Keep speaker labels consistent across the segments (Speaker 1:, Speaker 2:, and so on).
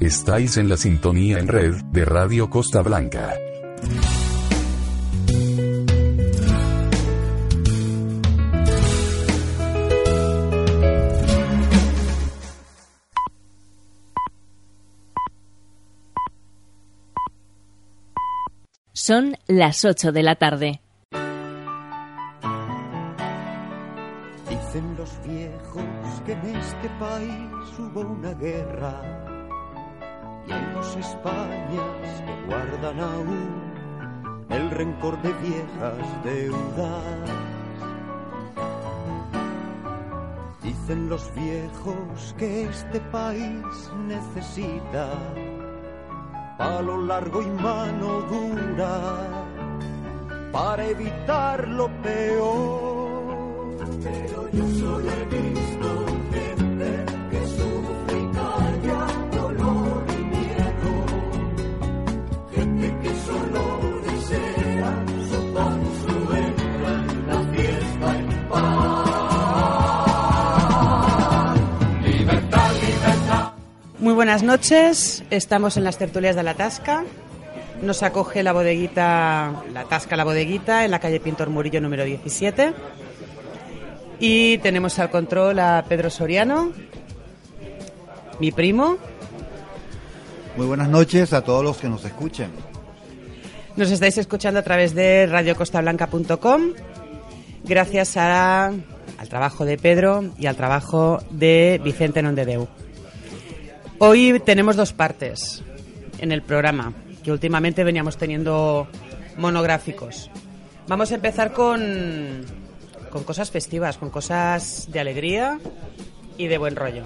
Speaker 1: Estáis en la sintonía en red de Radio Costa Blanca.
Speaker 2: Son las 8 de la tarde.
Speaker 3: País hubo una guerra y hay dos Españas que guardan aún el rencor de viejas deudas. Dicen los viejos que este país necesita palo largo y mano dura para evitar lo peor. Pero yo solo he visto
Speaker 4: buenas noches, estamos en las tertulias de la Tasca. Nos acoge la bodeguita, la Tasca La Bodeguita, en la calle Pintor Murillo número 17. Y tenemos al control a Pedro Soriano, mi primo.
Speaker 5: Muy buenas noches a todos los que nos escuchen.
Speaker 4: Nos estáis escuchando a través de radiocostablanca.com. Gracias a- al trabajo de Pedro y al trabajo de Vicente Nondedeu. Hoy tenemos dos partes en el programa, que últimamente veníamos teniendo monográficos. Vamos a empezar con, con cosas festivas, con cosas de alegría y de buen rollo.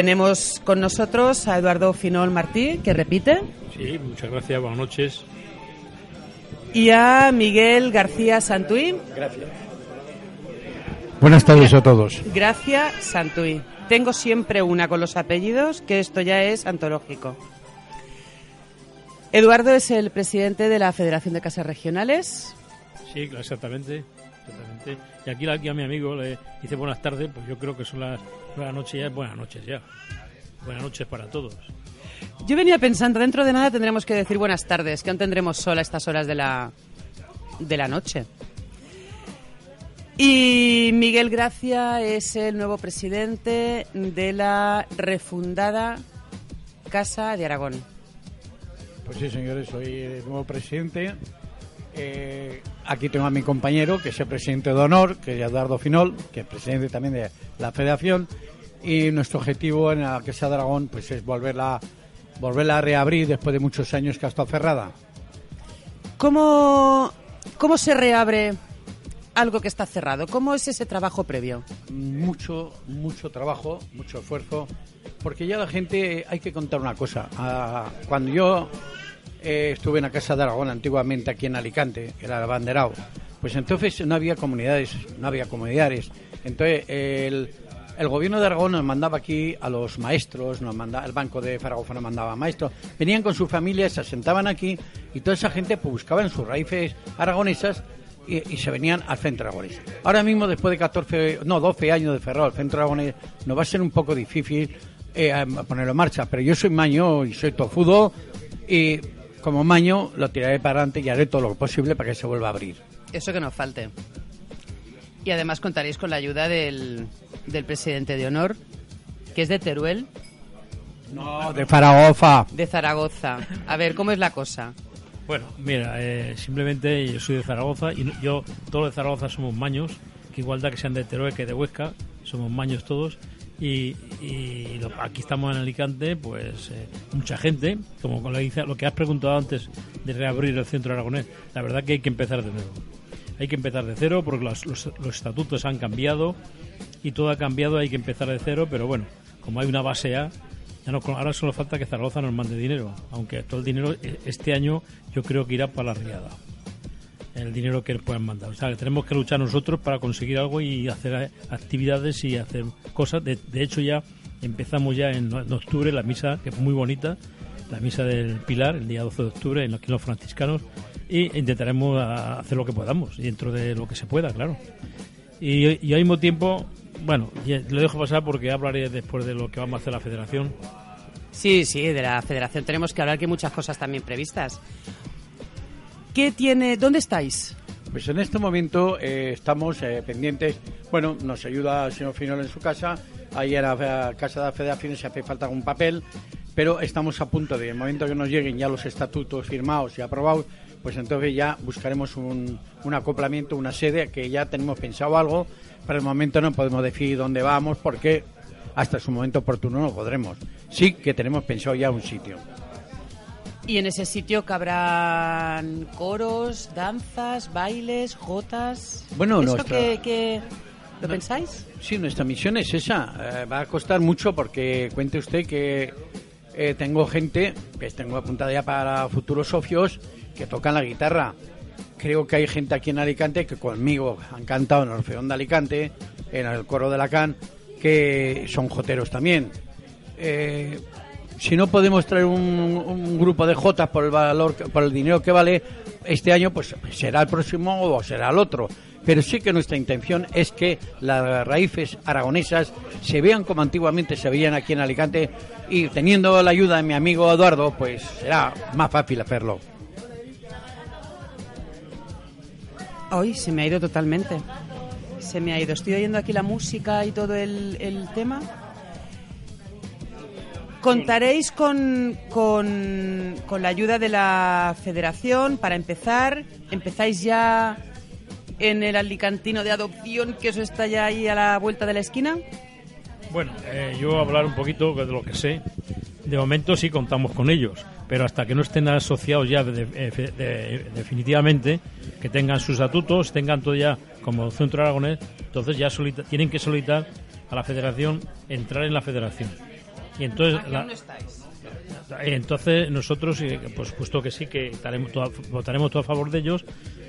Speaker 4: Tenemos con nosotros a Eduardo Finol Martí, que repite,
Speaker 6: Sí, muchas gracias, buenas noches.
Speaker 4: y a Miguel García Santuí.
Speaker 6: Gracias.
Speaker 7: Buenas tardes a todos.
Speaker 4: Gracia Santuí. Tengo siempre una con los apellidos, que esto ya es antológico. Eduardo es el presidente de la Federación de Casas Regionales.
Speaker 6: Sí, exactamente. exactamente. Y aquí, aquí a mi amigo le dice buenas tardes, pues yo creo que son las buenas noches ya, buenas noches ya. Buenas noches para todos.
Speaker 4: Yo venía pensando, dentro de nada tendremos que decir buenas tardes, que aún tendremos sol a estas horas de la, de la noche. Y Miguel Gracia es el nuevo presidente de la refundada Casa de Aragón.
Speaker 7: Pues sí, señores, soy el nuevo presidente. Eh, aquí tengo a mi compañero, que es el presidente de honor, que es Eduardo Finol, que es presidente también de la federación. Y nuestro objetivo en la Casa de Aragón pues, es volverla, volverla a reabrir después de muchos años que ha estado cerrada.
Speaker 4: ¿Cómo, ¿Cómo se reabre algo que está cerrado? ¿Cómo es ese trabajo previo?
Speaker 7: mucho, mucho trabajo, mucho esfuerzo, porque ya la gente, hay que contar una cosa. Ah, cuando yo eh, estuve en la Casa de Aragón antiguamente aquí en Alicante, era el abanderado, pues entonces no había comunidades, no había comunidades. Entonces el, el gobierno de Aragón nos mandaba aquí a los maestros, nos mandaba, el Banco de Zaragoza nos mandaba maestros, venían con sus familias, se asentaban aquí y toda esa gente pues, buscaba en sus raíces aragonesas y, se venían al centro aragonés. Ahora mismo, después de 14, no, 12 años de cerrado el centro aragonés, nos va a ser un poco difícil eh, ponerlo en marcha. Pero yo soy maño y soy tofudo y como maño lo tiraré para adelante y haré todo lo posible para que se vuelva a abrir.
Speaker 4: Eso que nos falte. Y además contaréis con la ayuda del, del presidente de honor, que es de Teruel,
Speaker 7: No, de Zaragoza.
Speaker 4: de Zaragoza. A ver, ¿cómo es la cosa?
Speaker 6: Bueno, mira, eh, simplemente yo soy de Zaragoza y yo, todos de Zaragoza somos maños, que igual da que sean de Teruel que de Huesca, somos maños todos. Y, y lo- aquí estamos en Alicante, pues eh, mucha gente, como con la, lo que has preguntado antes de reabrir el centro aragonés, la verdad que hay que empezar de nuevo. Hay que empezar de cero porque los, los- los estatutos han cambiado y todo ha cambiado, hay que empezar de cero, pero bueno, como hay una base A, ya no, ahora solo falta que Zaragoza nos mande dinero, aunque todo el dinero eh, este año yo creo que irá para la riada. El dinero que puedan mandar. O sea, que tenemos que luchar nosotros para conseguir algo y hacer eh, actividades y hacer cosas. De, hecho, ya empezamos ya en, octubre la misa, que fue muy bonita, la misa del Pilar, el día 12 de octubre, en los, en los franciscanos, y intentaremos hacer lo que podamos, dentro de lo que se pueda, claro. Y, y al mismo tiempo, bueno, ya lo dejo pasar porque hablaré después de lo que vamos a hacer la federación.
Speaker 4: Sí, sí, de la federación tenemos que hablar que hay muchas cosas también previstas. ¿Dónde estáis?
Speaker 7: Pues en este momento eh, estamos eh, pendientes. Bueno, nos ayuda el señor Finol en su casa. Ahí en la casa de la federación si hace falta algún papel. Pero estamos a punto de, en el momento que nos lleguen ya los estatutos firmados y aprobados, pues entonces ya buscaremos un, un acoplamiento, una sede, que ya tenemos pensado algo. Pero el momento no podemos decir dónde vamos porque hasta su momento oportuno no podremos. Sí que tenemos pensado ya un sitio.
Speaker 4: Y en ese sitio cabrán coros, danzas, bailes, jotas.
Speaker 7: Bueno,
Speaker 4: ¿Esto
Speaker 7: nuestra-
Speaker 4: que, que- ¿Lo
Speaker 7: No.
Speaker 4: pensáis?
Speaker 7: Sí, nuestra misión es esa. Eh, va a costar mucho porque cuente usted que eh, tengo gente, que tengo apuntada ya para futuros socios, que tocan la guitarra. Creo que hay gente aquí en Alicante que conmigo han cantado en el Orfeón de Alicante, en el coro de la CAN, que son joteros también. Eh, si no podemos traer un, grupo de jotas por el valor, por el dinero que vale este año, pues será el próximo o será el otro. Pero sí que nuestra intención es que las raíces aragonesas se vean como antiguamente se veían aquí en Alicante y teniendo la ayuda de mi amigo Eduardo, pues será más fácil hacerlo.
Speaker 4: Hoy se me ha ido totalmente. Se me ha ido. Estoy oyendo aquí la música y todo el tema. ¿Contaréis con, con, con la ayuda de la federación para empezar? ¿Empezáis ya en el alicantino de adopción que eso está ya ahí a la vuelta de la esquina?
Speaker 6: Bueno, eh, yo hablar un poquito de lo que sé. De momento sí contamos con ellos, pero hasta que no estén asociados ya de- de- de- definitivamente, que tengan sus estatutos, tengan todo ya como centro aragonés, entonces ya tienen que solicitar a la federación entrar en la federación. Y entonces la- entonces nosotros, eh, por supuesto que sí, que estaremos todo a- votaremos todo a favor de ellos,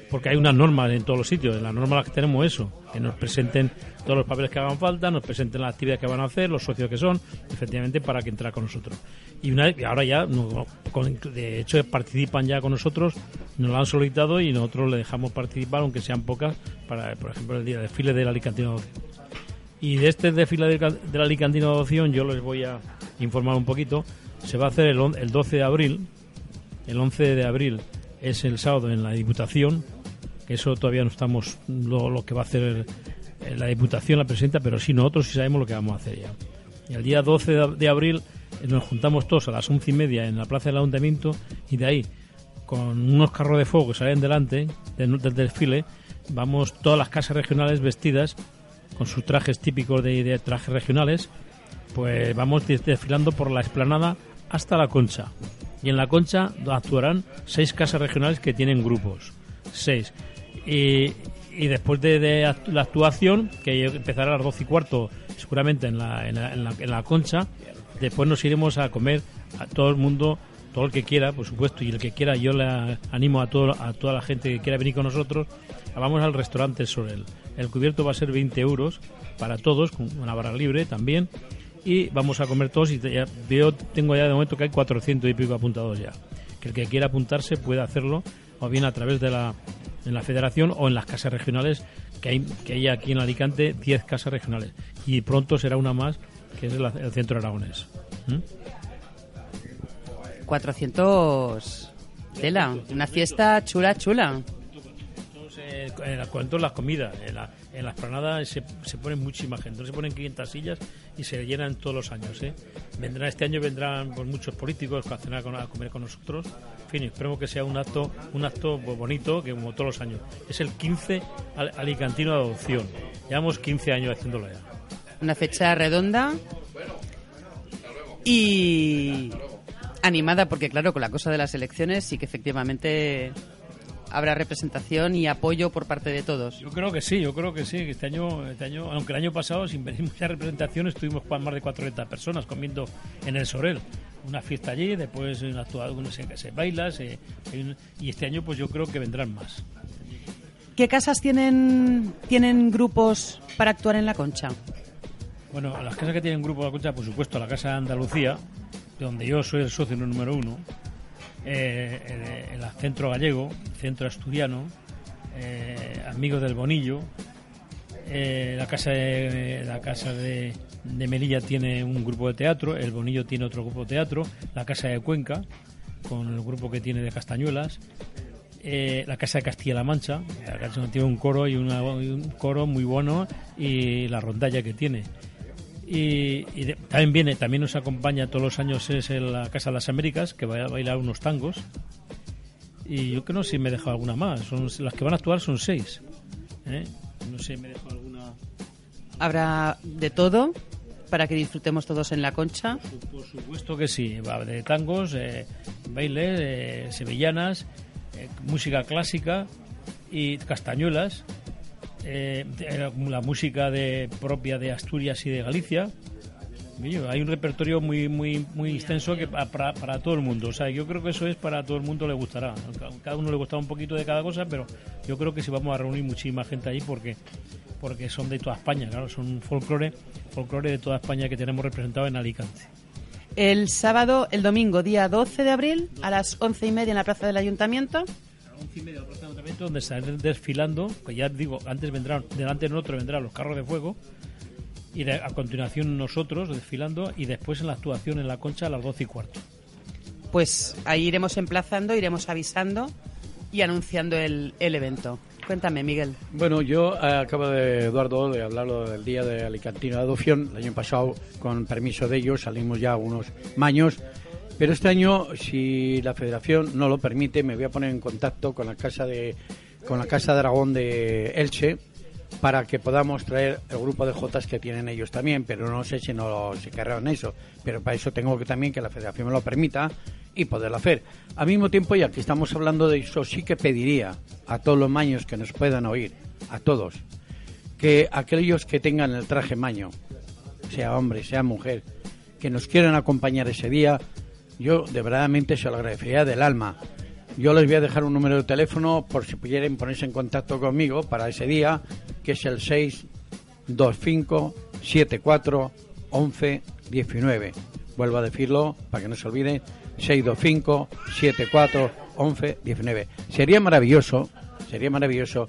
Speaker 6: porque hay unas normas en todos los sitios. En las normas las que tenemos eso, que nos presenten todos los papeles que hagan falta, nos presenten las actividades que van a hacer, los socios que son, efectivamente, para que entrar con nosotros. Y una, y ahora ya, de hecho, participan ya con nosotros, nos lo han solicitado y nosotros le dejamos participar, aunque sean pocas, para, por ejemplo, el día de desfile del Alicantino y de este desfile del, Ca- del Alicantino de Adopción yo les voy a informar un poquito. Se va a hacer el, el 12 de abril. El 11 de abril es el sábado en la Diputación. Que eso todavía no estamos lo, que va a hacer eh, la Diputación, la presidenta, pero sí nosotros sí sabemos lo que vamos a hacer ya. Y el día 12 de, abril eh, nos juntamos todos a las once y media en la Plaza del Ayuntamiento y de ahí con unos carros de fuego que salen delante del, desfile, vamos todas las casas regionales vestidas con sus trajes típicos de trajes regionales, pues vamos des- desfilando por la explanada hasta la concha. Y en la concha actuarán seis casas regionales que tienen grupos. Seis. Y, y después de, la actuación, que empezará a las doce y cuarto, seguramente en la, en la, en la- en la concha, después nos iremos a comer a todo el mundo, todo el que quiera, por supuesto, y el que quiera, yo le animo a, todo, a toda la gente que quiera venir con nosotros, vamos al restaurante Sorel. El cubierto va a ser 20 euros para todos, con una barra libre también, y vamos a comer todos, y te- ya veo, tengo ya de momento que hay 400 y pico apuntados ya. Que el que quiera apuntarse puede hacerlo, o bien a través de la, en la federación o en las casas regionales, que hay, que hay aquí en Alicante 10 casas regionales. Y pronto será una más que es el, el centro aragonés. ¿Mm?
Speaker 4: 400 tela, una fiesta chula, chula.
Speaker 6: Eh, en la- cuanto a las comidas, la, en la esplanada se, se pone muchísima gente, no se ponen 500 sillas y se llenan todos los años. ¿eh? Vendrá, este año vendrán pues, muchos políticos a, cenar con- a comer con nosotros. En fin, esperemos que sea un acto un acto pues, bonito, que como todos los años. Es el 15 al- alicantino de adopción. Llevamos 15 años haciéndolo ya.
Speaker 4: Una fecha redonda y animada, porque claro, con la cosa de las elecciones sí que efectivamente habrá representación y apoyo por parte de todos.
Speaker 6: Yo creo que sí, yo creo que sí. que Este año, este año aunque el año pasado, sin venir mucha representación, estuvimos con más de 400 personas comiendo en el Sorel. Una fiesta allí, después una actuación, se, se baila, se- un- y este año pues yo creo que vendrán más.
Speaker 4: ¿Qué casas tienen, tienen grupos para actuar en la concha?
Speaker 6: Bueno, las casas que tienen grupo de la concha, por supuesto, la Casa de Andalucía, de donde yo soy el socio número uno, eh, el, el Centro Gallego, Centro Asturiano, eh, Amigos del Bonillo, eh, la Casa de, la casa de, Melilla tiene un grupo de teatro, el Bonillo tiene otro grupo de teatro, la Casa de Cuenca, con el grupo que tiene de Castañuelas, eh, la Casa de Castilla-La Mancha, la casa tiene un coro y un coro muy bueno y la rondalla que tiene. Y, y de- también viene, también nos acompaña todos los años es el- la Casa de las Américas, que va a bailar unos tangos. Y yo que no sé si me he dejado alguna más. Son, las que van a actuar son seis. ¿eh? No sé, me he dejado alguna.
Speaker 4: Habrá de todo para que disfrutemos todos en la concha.
Speaker 6: Por supuesto que sí. Va de tangos, eh, bailes, eh, sevillanas, eh, música clásica y castañuelas. Eh, la, música de, propia de Asturias y de Galicia. Hay un repertorio muy muy muy extenso que pa- para, para todo el mundo. O sea, yo creo que eso es para todo el mundo le gustará. Cada uno le gustará un poquito de cada cosa, pero yo creo que sí vamos a reunir muchísima gente allí porque porque son de toda España, claro, son folclore, folclore de toda España que tenemos representado en Alicante.
Speaker 4: El sábado, el domingo, día 12 de abril, a las once y media en la plaza del Ayuntamiento.
Speaker 6: Once y media Plaza del Ayuntamiento, donde estarán desfilando, que ya digo, antes vendrán, delante de nosotros vendrán los carros de fuego, y de- a continuación nosotros desfilando, y después en la actuación en la concha a las doce y cuarto.
Speaker 4: Pues ahí iremos emplazando, iremos avisando y anunciando el, el evento. Cuéntame, Miguel.
Speaker 7: Bueno, yo eh, acabo de, Eduardo, de hablarlo del Día de Alicantino de Adopción. El año pasado, con permiso de ellos, salimos ya unos maños. Pero este año, si la Federación no lo permite, me voy a poner en contacto con la Casa de, con la casa de Aragón de Elche para que podamos traer el grupo de Jotas que tienen ellos también, pero no sé si no se querrán eso. Pero para eso tengo que también que la Federación me lo permita y poderlo hacer. Al mismo tiempo, ya que estamos hablando de eso, sí que pediría a todos los maños que nos puedan oír, a todos, que aquellos que tengan el traje maño, sea hombre, sea mujer, que nos quieran acompañar ese día, yo de verdaderamente se lo agradecería del alma. Yo les voy a dejar un número de teléfono por si pudieran ponerse en contacto conmigo para ese día, que es el 625 74 11 19. Vuelvo a decirlo para que no se olvide, 625 74 11 19. Sería maravilloso, sería maravilloso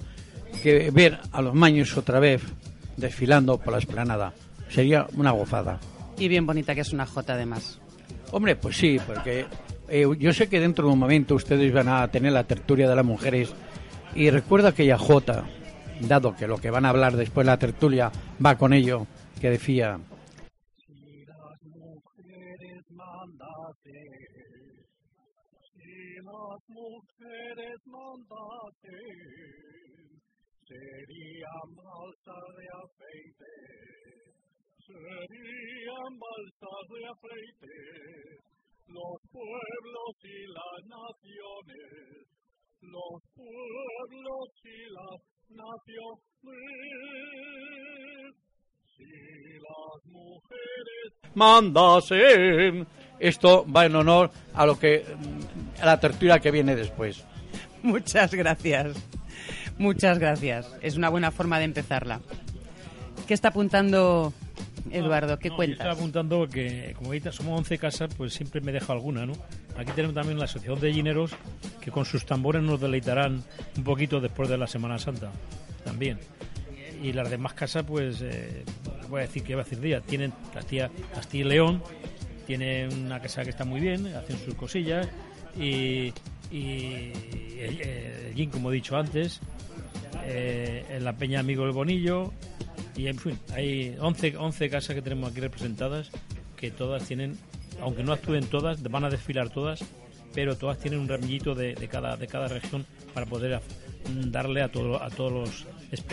Speaker 7: que ver a los maños otra vez desfilando por la esplanada. Sería una gozada.
Speaker 4: Y bien bonita que es una J además.
Speaker 7: Hombre, pues sí, porque eh, yo sé que dentro de un momento ustedes van a tener la tertulia de las mujeres y recuerda aquella J, dado que lo que van a hablar después de la tertulia va con ello, que decía...
Speaker 8: serían balsas de aceite, serían balsas de aceite, los pueblos y las naciones, los pueblos y las naciones, si las mujeres
Speaker 7: Mandasen. Esto va en honor a lo que a la tertulia que viene después.
Speaker 4: Muchas gracias. Muchas gracias. Es una buena forma de empezarla. ¿Qué está apuntando Eduardo? ¿Qué
Speaker 6: No, yo estaba apuntando que, como ahorita somos 11 casas, pues siempre me dejo alguna, ¿no? Aquí tenemos también la Asociación de Gineros, que con sus tambores nos deleitarán un poquito después de la Semana Santa, también. Y las demás casas, pues, eh, voy a decir que va a decir día, tienen Castilla, Castilla y León, tienen una casa que está muy bien, hacen sus cosillas y, y el, el gin, como he dicho antes, eh, en la Peña Amigo del Bonillo y en fin, hay 11, 11 casas que tenemos aquí representadas que todas tienen, aunque no actúen todas, van a desfilar todas, pero todas tienen un ramillito de, de cada, de cada región para poder darle a, todo, a todos los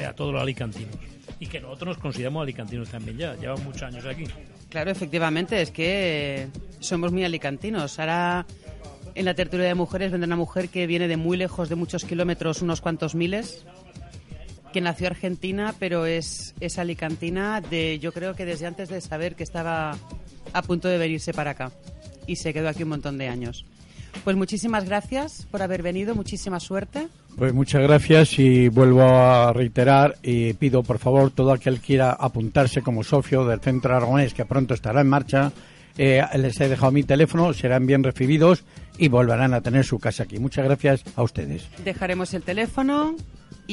Speaker 6: a todos los alicantinos y que nosotros nos consideramos alicantinos también ya, llevamos muchos años aquí.
Speaker 4: Claro, efectivamente, es que somos muy alicantinos. Ahora en la tertulia de mujeres vendrá una mujer que viene de muy lejos, de muchos kilómetros, unos cuantos miles, que nació argentina, pero es, es alicantina de, yo creo que desde antes de saber que estaba a punto de venirse para acá. Y se quedó aquí un montón de años. Pues muchísimas gracias por haber venido, muchísima suerte.
Speaker 7: Pues muchas gracias y vuelvo a reiterar y pido por favor todo aquel quiera apuntarse como socio del Centro Aragonés que pronto estará en marcha. eh, les he dejado mi teléfono, serán bien recibidos y volverán a tener su casa aquí. Muchas gracias a ustedes.
Speaker 4: Dejaremos el teléfono,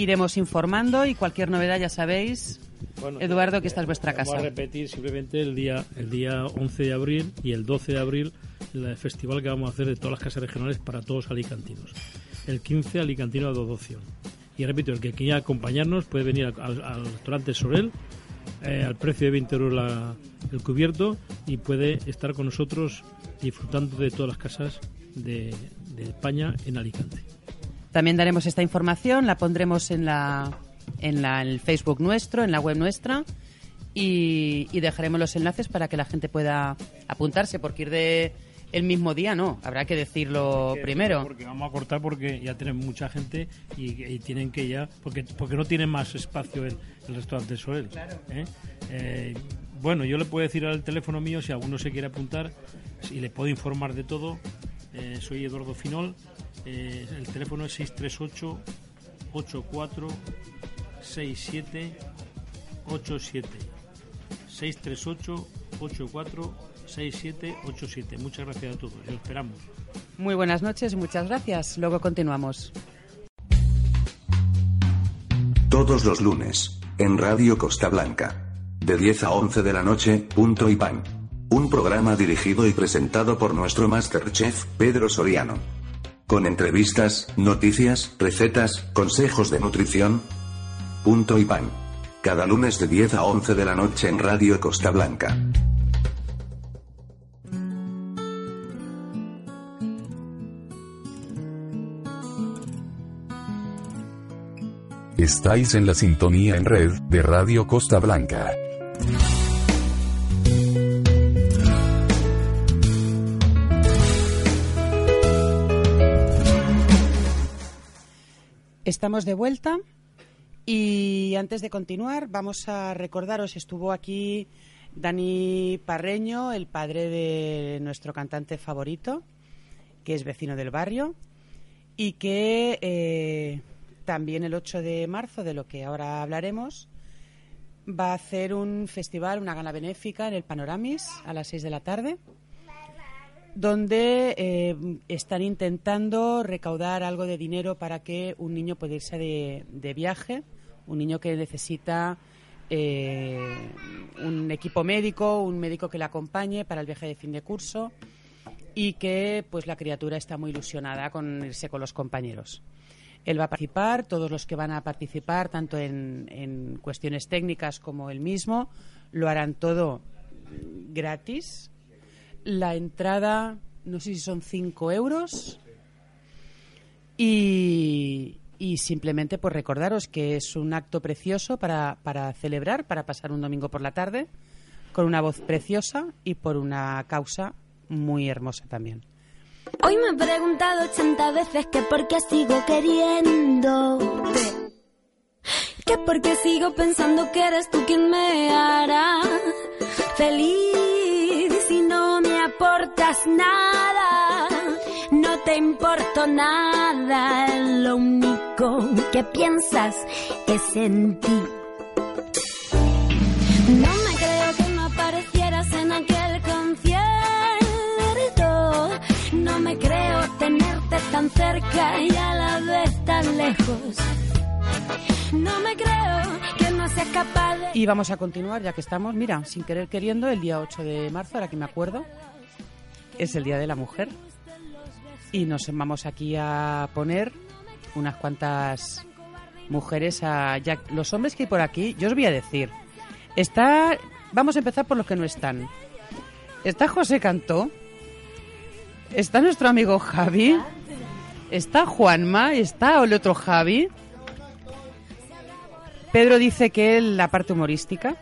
Speaker 4: iremos informando y cualquier novedad ya sabéis,
Speaker 6: Bueno,
Speaker 4: Eduardo, que esta es vuestra
Speaker 6: Vamos
Speaker 4: casa.
Speaker 6: a repetir simplemente el día, el día 11 de abril y el 12 de abril el festival que vamos a hacer de todas las casas regionales para todos alicantinos. El 15 alicantino a dotación. Y repito, el que quiera acompañarnos puede venir al, al- al restaurante Sorel eh, al precio de 20 euros la- el cubierto y puede estar con nosotros disfrutando de todas las casas de, de España en Alicante.
Speaker 4: También daremos esta información, la pondremos en la en la en el Facebook nuestro, en la web nuestra y, y dejaremos los enlaces para que la gente pueda apuntarse, porque ir de el mismo día no, habrá que decirlo
Speaker 6: Que-
Speaker 4: primero.
Speaker 6: Porque vamos a cortar porque ya tienen mucha gente y, y tienen que ya. Porque, porque no tienen más espacio el, el restaurante Soel. ¿eh? Eh, bueno, yo le puedo decir al teléfono mío si alguno se quiere apuntar y le puedo informar de todo. Eh, soy Eduardo Finol. Eh, el teléfono es 638 84 67 87 638 84 67 87 Muchas gracias a todos. Los esperamos.
Speaker 4: Muy buenas noches, muchas gracias. Luego continuamos.
Speaker 9: Todos los lunes, en Radio Costa Blanca. De 10 a 11 de la noche, punto y pan. Un programa dirigido y presentado por nuestro Masterchef, Pedro Soriano. Con entrevistas, noticias, recetas, consejos de nutrición. Punto y pan. Cada lunes de 10 a 11 de la noche en Radio Costa Blanca.
Speaker 1: Estáis en la sintonía en red de Radio Costa Blanca.
Speaker 4: Estamos de vuelta y antes de continuar vamos a recordaros, estuvo aquí Dani Parreño, el padre de nuestro cantante favorito, que es vecino del barrio, y que eh, también el 8 de marzo, de lo que ahora hablaremos, va a hacer un festival, una gala benéfica en el Panoramis a las 6 de la tarde donde eh, están intentando recaudar algo de dinero para que un niño pueda irse de, de viaje, un niño que necesita eh, un equipo médico, un médico que le acompañe para el viaje de fin de curso y que pues la criatura está muy ilusionada con irse con los compañeros. Él va a participar, todos los que van a participar, tanto en, en cuestiones técnicas como él mismo, lo harán todo gratis, la entrada, no sé si son 5 euros. Y, y simplemente pues recordaros que es un acto precioso para, para celebrar, para pasar un domingo por la tarde, con una voz preciosa y por una causa muy hermosa también.
Speaker 10: Hoy me he preguntado 80 veces que por qué sigo queriéndote. Que por qué sigo pensando que eres tú quien me hará feliz. Aportas nada, no te importo nada. Lo único que piensas es en ti. No me creo que no aparecieras en aquel concierto. No me creo tenerte tan cerca y a la vez tan lejos. No me creo que no sea capaz de...
Speaker 4: Y vamos a continuar, ya que estamos, mira, sin querer queriendo, el día 8 de marzo, ahora que me acuerdo, es el Día de la Mujer. Y nos vamos aquí a poner unas cuantas mujeres a... Los hombres que hay por aquí, yo os voy a decir, está... Vamos a empezar por los que no están. Está José Cantó, está nuestro amigo Javi, está Juanma, está el otro Javi. Pedro dice que él, la parte humorística,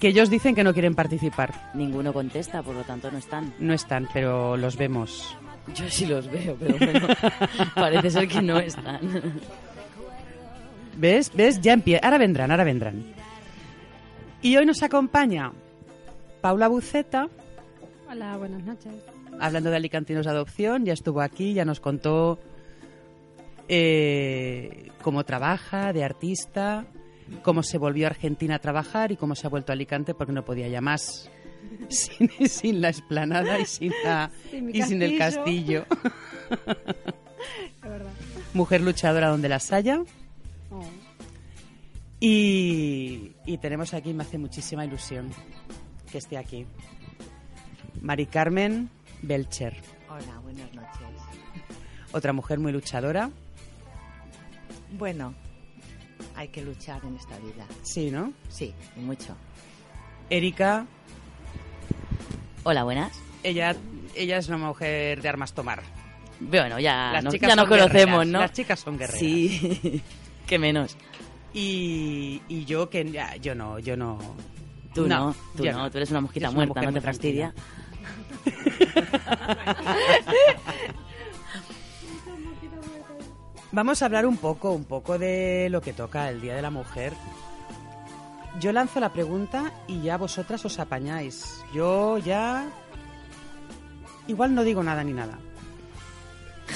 Speaker 4: que ellos dicen que no quieren participar.
Speaker 11: Ninguno contesta, por lo tanto no están.
Speaker 4: No están, pero los vemos.
Speaker 11: Yo sí los veo, pero bueno, parece ser que no están.
Speaker 4: ¿Ves? ¿Ves? Ya empieza. Ahora vendrán, ahora vendrán. Y hoy nos acompaña Paula Buceta,
Speaker 12: Hola, buenas noches.
Speaker 4: hablando de Alicantinos de Adopción. Ya estuvo aquí, ya nos contó eh, cómo trabaja de artista, cómo se volvió a Argentina a trabajar y cómo se ha vuelto a Alicante porque no podía ya más sin, sin la esplanada y sin, la,
Speaker 12: Sin
Speaker 4: y sin el
Speaker 12: castillo.
Speaker 4: Mujer luchadora donde las haya.
Speaker 12: Oh.
Speaker 4: Y, y tenemos aquí, me hace muchísima ilusión que esté aquí. Mari Carmen Belcher,
Speaker 13: Hola, buenas noches.
Speaker 4: otra mujer muy luchadora.
Speaker 13: Bueno, hay que luchar en esta vida.
Speaker 4: Sí, ¿no?
Speaker 13: Sí, y mucho.
Speaker 4: Erika,
Speaker 11: Hola, buenas.
Speaker 4: ella, ella es una mujer de armas tomar.
Speaker 11: Bueno, ya,
Speaker 4: Las
Speaker 11: no-
Speaker 4: chicas
Speaker 11: ya nos conocemos, ¿no?
Speaker 4: Las chicas son guerreras.
Speaker 11: Sí, que menos.
Speaker 4: Y, y yo que ya, yo no, yo no.
Speaker 11: Tú no, tú
Speaker 4: yo
Speaker 11: no, tú eres una mosquita
Speaker 4: una
Speaker 11: muerta,
Speaker 4: mujer
Speaker 11: no te
Speaker 4: muy Vamos a hablar un poco, un poco de lo que toca el Día de la Mujer. Yo lanzo la pregunta y ya vosotras os apañáis. Yo ya... Igual no digo nada ni nada.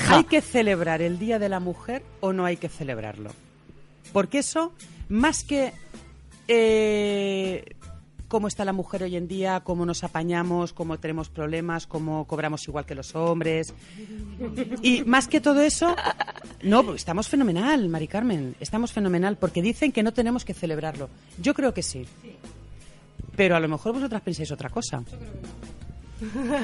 Speaker 4: ¿Hay que celebrar el Día de la Mujer o no hay que celebrarlo? Porque eso, más que eh, cómo está la mujer hoy en día, cómo nos apañamos, cómo tenemos problemas, cómo cobramos igual que los hombres. Y más que todo eso, no, pues estamos fenomenal, Mari Carmen, estamos fenomenal, porque dicen que no tenemos que celebrarlo. Yo creo que sí. Pero a lo mejor vosotras pensáis otra cosa.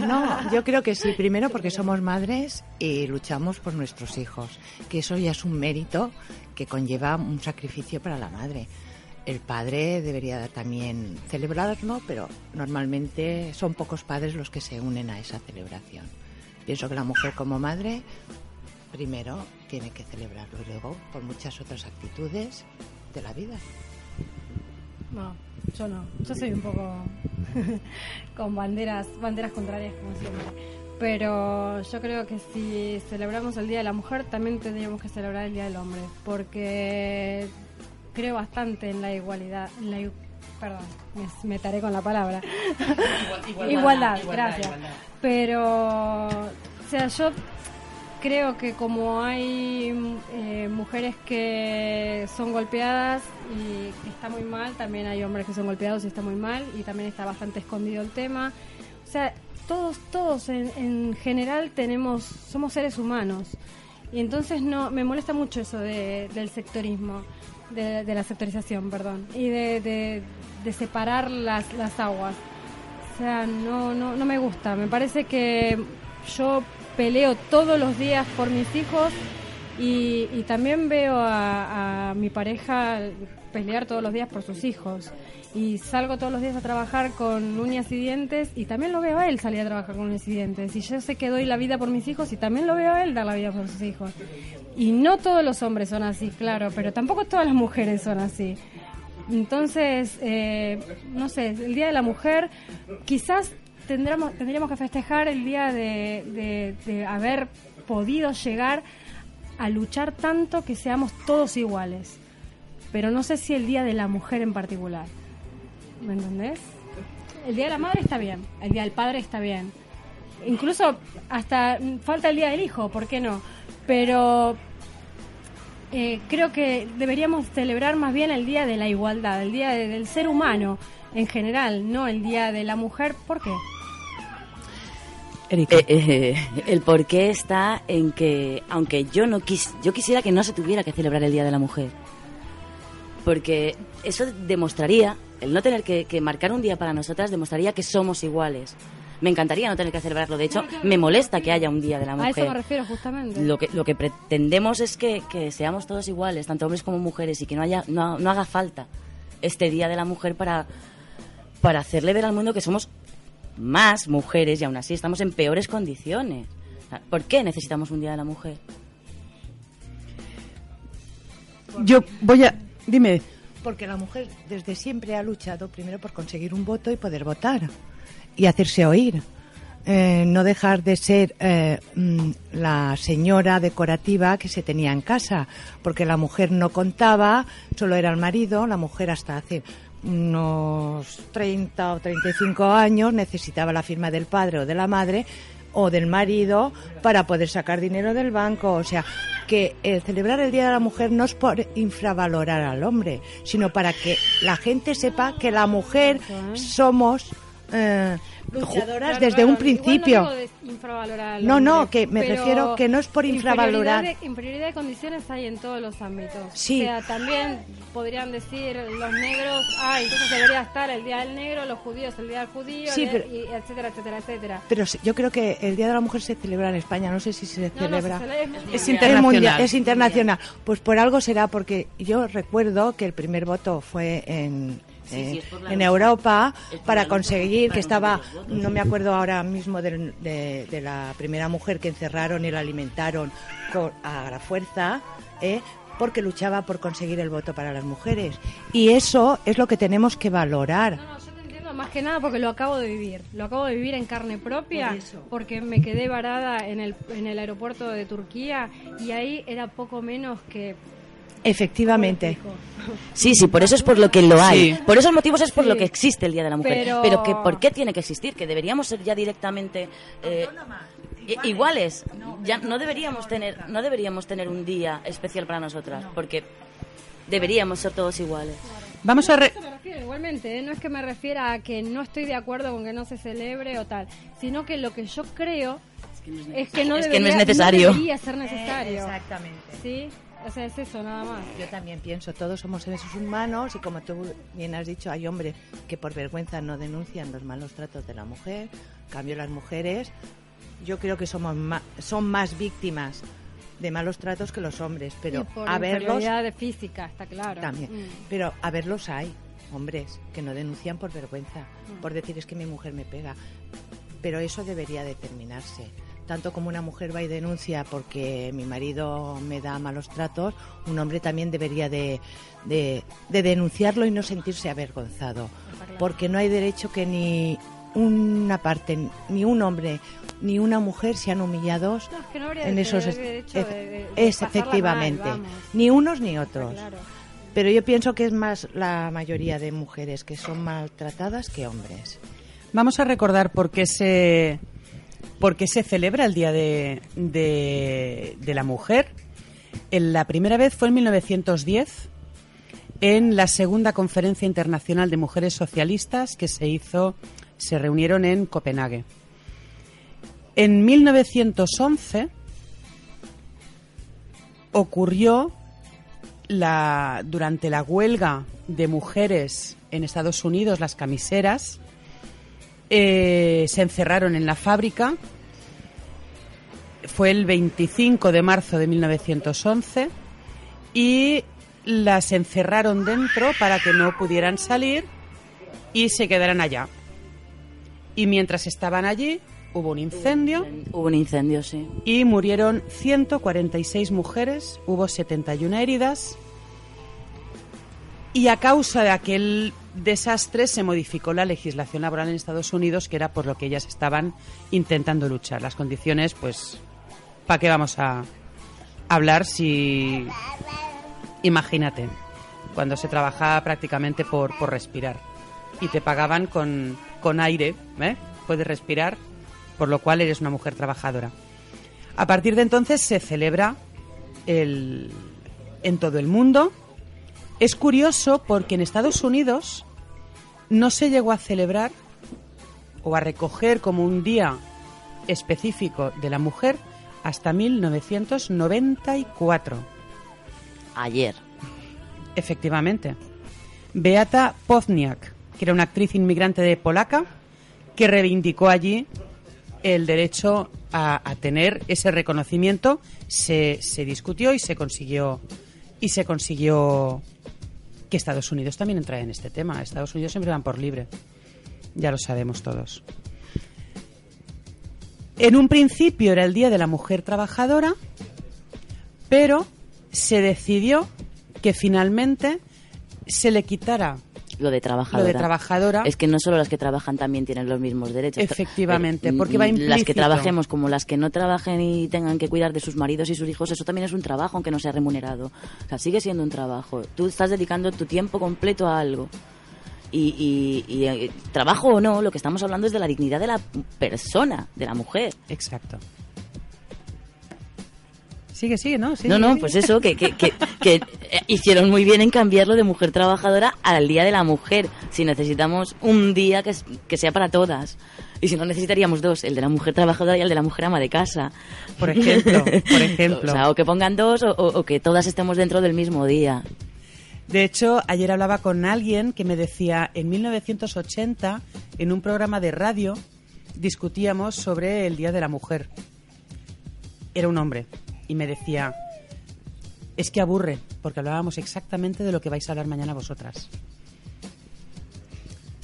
Speaker 13: No, yo creo que sí. Primero porque somos madres y luchamos por nuestros hijos, que eso ya es un mérito que conlleva un sacrificio para la madre. El padre debería también celebrarlo, pero normalmente son pocos padres los que se unen a esa celebración. Pienso que la mujer como madre primero tiene que celebrarlo luego por muchas otras actitudes de la vida.
Speaker 12: No, yo no. Yo soy un poco con banderas, banderas contrarias como siempre. Pero yo creo que si celebramos el Día de la Mujer, también tendríamos que celebrar el Día del Hombre, porque creo bastante en la igualdad, en la perdón, me, me taré con la palabra.
Speaker 4: igualdad,
Speaker 12: igualdad,
Speaker 4: igualdad,
Speaker 12: gracias.
Speaker 4: igualdad.
Speaker 12: Pero, o sea, yo creo que como hay eh, mujeres que son golpeadas y está muy mal, también hay hombres que son golpeados y está muy mal y también está bastante escondido el tema. O sea, todos, todos en, en general tenemos, somos seres humanos y entonces no, me molesta mucho eso de- del sectorismo, de, la sectorización, perdón, y de, de- de separar las, las aguas. O sea, no, no, no me gusta. Me parece que yo peleo todos los días por mis hijos y, y también veo a, mi pareja pelear todos los días por sus hijos. Y salgo todos los días a trabajar con uñas y dientes y también lo veo a él salir a trabajar con uñas y dientes. Y yo sé que doy la vida por mis hijos y también lo veo a él dar la vida por sus hijos. Y no todos los hombres son así, claro, pero tampoco todas las mujeres son así. Entonces, eh, no sé, el Día de la Mujer, quizás tendríamos, tendríamos que festejar el día de, de- de haber podido llegar a luchar tanto que seamos todos iguales. Pero no sé si el Día de la Mujer en particular. ¿Me entendés? El Día de la Madre está bien, el Día del Padre está bien. Incluso hasta falta el Día del Hijo, ¿por qué no? Pero eh, creo que deberíamos celebrar más bien el Día de la Igualdad, el Día de- del ser humano en general, no el Día de la Mujer. ¿Por qué?
Speaker 11: Eh, eh, el porqué está en que, aunque yo no quis, yo quisiera que no se tuviera que celebrar el Día de la Mujer, Porque eso demostraría, el no tener que, que marcar un día para nosotras, demostraría que somos iguales. Me encantaría no tener que celebrarlo. De hecho, me molesta que haya un día de la
Speaker 12: A
Speaker 11: mujer.
Speaker 12: eso me refiero justamente.
Speaker 11: Lo que, lo que pretendemos es que, que seamos todos iguales, tanto hombres como mujeres, y que no, haya, no, no haga falta este Día de la Mujer para, para hacerle ver al mundo que somos más mujeres y aún así estamos en peores condiciones. ¿Por qué necesitamos un Día de la Mujer?
Speaker 4: Yo voy a... Dime.
Speaker 13: Porque la mujer desde siempre ha luchado primero por conseguir un voto y poder votar y hacerse oír. Eh, no dejar de ser eh, mm, la señora decorativa que se tenía en casa, porque la mujer no contaba, solo era el marido, la mujer hasta hace unos 30 o 35 años necesitaba la firma del padre o de la madre o del marido para poder sacar dinero del banco. O sea, que el celebrar el Día de la Mujer no es por infravalorar al hombre, sino para que la gente sepa que la mujer somos eh, luchadoras
Speaker 12: Claro,
Speaker 13: desde
Speaker 12: claro,
Speaker 13: un principio.
Speaker 12: No,
Speaker 13: No, que me refiero que no es por infravalorar.
Speaker 12: Inferioridad de, inferioridad de condiciones hay en todos los ámbitos.
Speaker 13: Sí.
Speaker 12: O sea, también podrían decir los negros, ah, entonces debería estar el Día del Negro, los judíos el Día del Judío,
Speaker 13: Sí, pero-
Speaker 12: y etcétera, etcétera, etcétera.
Speaker 13: Pero yo creo que el Día de la Mujer se celebra en España, no sé si se
Speaker 12: No, no,
Speaker 13: celebra.
Speaker 12: se celebra- es mundial.
Speaker 4: Es
Speaker 13: Es
Speaker 4: internacional.
Speaker 13: mundial, es internacional. Pues por algo será, porque yo recuerdo que el primer voto fue en,
Speaker 11: Sí,
Speaker 13: eh, en. Europa para conseguir que estaba, no me acuerdo ahora mismo de, de la primera mujer que encerraron y la alimentaron con- a la fuerza, ¿eh? porque luchaba por conseguir el voto para las mujeres. Y eso es lo que tenemos que valorar.
Speaker 12: No, no, yo te entiendo más que nada porque lo acabo de vivir. Lo acabo de vivir en carne propia
Speaker 13: Por eso.
Speaker 12: porque me quedé varada en el, en el aeropuerto de Turquía y ahí era poco menos que...
Speaker 13: Efectivamente.
Speaker 11: Sí, sí, por eso es por lo que lo hay.
Speaker 4: Sí.
Speaker 11: Por esos motivos es por
Speaker 12: Sí.
Speaker 11: lo que existe el Día de la Mujer.
Speaker 12: Pero-
Speaker 11: Pero, que, ¿por qué tiene que existir? Que deberíamos ser ya directamente eh, iguales. Ya no deberíamos tener, no deberíamos tener un día especial para nosotras, porque deberíamos ser todos iguales.
Speaker 4: Vamos a... re-
Speaker 12: Eso me refiero igualmente, ¿eh? no es que me refiera a que no estoy de acuerdo con que no se celebre o tal, sino que lo que yo creo es que no,
Speaker 11: Es que
Speaker 12: debería,
Speaker 11: no es necesario.
Speaker 12: debería ser necesario.
Speaker 13: Exactamente.
Speaker 12: ¿Sí? O sea, es eso, nada más.
Speaker 13: Yo también pienso, todos somos seres humanos y como tú bien has dicho, hay hombres que por vergüenza no denuncian los malos tratos de la mujer. En cambio, las mujeres, yo creo que somos ma- son más víctimas de malos tratos que los hombres, pero
Speaker 12: por
Speaker 13: a verlos
Speaker 12: de física, está claro.
Speaker 13: también.
Speaker 12: Mm.
Speaker 13: Pero a verlos hay hombres que no denuncian por vergüenza,
Speaker 12: Mm.
Speaker 13: por decir es que mi mujer me pega. Pero eso debería determinarse. Tanto como una mujer va y denuncia porque mi marido me da malos tratos, un hombre también debería de, de- de denunciarlo y no sentirse avergonzado. Porque no hay derecho que ni una parte, ni un hombre, ni una mujer sean humillados
Speaker 12: No, es que no habría
Speaker 13: en
Speaker 12: de
Speaker 13: esos
Speaker 12: derecho de- de-
Speaker 13: es efectivamente
Speaker 12: mal,
Speaker 13: ni unos ni otros
Speaker 12: claro.
Speaker 13: pero yo pienso que es más la mayoría de mujeres que son maltratadas que hombres
Speaker 4: Vamos a recordar por qué se, por qué se celebra el Día de, de, de la Mujer. En la primera vez fue en 1910, en la segunda Conferencia Internacional de Mujeres Socialistas que se hizo, se reunieron en Copenhague. En 1911 ocurrió la, durante la huelga de mujeres en Estados Unidos, las camiseras, eh, se encerraron en la fábrica. Fue el 25 de marzo de 1911 y las encerraron dentro para que no pudieran salir y se quedaran allá. Y mientras estaban allí hubo un incendio
Speaker 11: Hubo un incendio, sí.
Speaker 4: y murieron 146 mujeres, hubo 71 heridas y a causa de aquel desastre se modificó la legislación laboral en Estados Unidos, que era por lo que ellas estaban intentando luchar. Las condiciones, pues, ¿para qué vamos a hablar si... Imagínate, cuando se trabajaba prácticamente por, por respirar y te pagaban con, con aire, ¿eh? Puedes respirar, por lo cual eres una mujer trabajadora. A partir de entonces se celebra el, en todo el mundo. Es curioso porque en Estados Unidos no se llegó a celebrar o a recoger como un día específico de la mujer hasta 1994.
Speaker 11: Ayer.
Speaker 4: Efectivamente. Beata Pozniak, que era una actriz inmigrante de polaca, que reivindicó allí el derecho a, a tener ese reconocimiento. Se, se discutió y se consiguió y se consiguió que Estados Unidos también entrara en este tema. Estados Unidos siempre van por libre. Ya lo sabemos todos. En un principio era el Día de la Mujer Trabajadora, pero se decidió que finalmente se le quitara
Speaker 11: Lo de trabajadora.
Speaker 4: Lo de trabajadora.
Speaker 11: Es que no solo las que trabajan también tienen los mismos derechos.
Speaker 4: Efectivamente,
Speaker 11: Eh,
Speaker 4: porque va
Speaker 11: Las que
Speaker 4: implícito.
Speaker 11: trabajemos como las que no trabajen y tengan que cuidar de sus maridos y sus hijos, eso también es un trabajo, aunque no sea remunerado. O sea, sigue siendo un trabajo. Tú estás dedicando tu tiempo completo a algo. Y, y- y, eh, trabajo o no, lo que estamos hablando es de la dignidad de la persona, de la mujer.
Speaker 4: Exacto. Sigue, sigue, ¿no? Sigue,
Speaker 11: no, no,
Speaker 4: sigue.
Speaker 11: pues eso, que, que, que, que, hicieron muy bien en cambiarlo de mujer trabajadora al Día de la Mujer. Si necesitamos un día que, sea para todas. Y si no, necesitaríamos dos, el de la mujer trabajadora y el de la mujer ama de casa.
Speaker 4: Por ejemplo, por ejemplo.
Speaker 11: O sea, o que pongan dos o, o- o que todas estemos dentro del mismo día.
Speaker 4: De hecho, ayer hablaba con alguien que me decía, en 1980, en un programa de radio, discutíamos sobre el Día de la Mujer. Era un hombre. Y me decía, es que aburre, porque hablábamos exactamente de lo que vais a hablar mañana vosotras.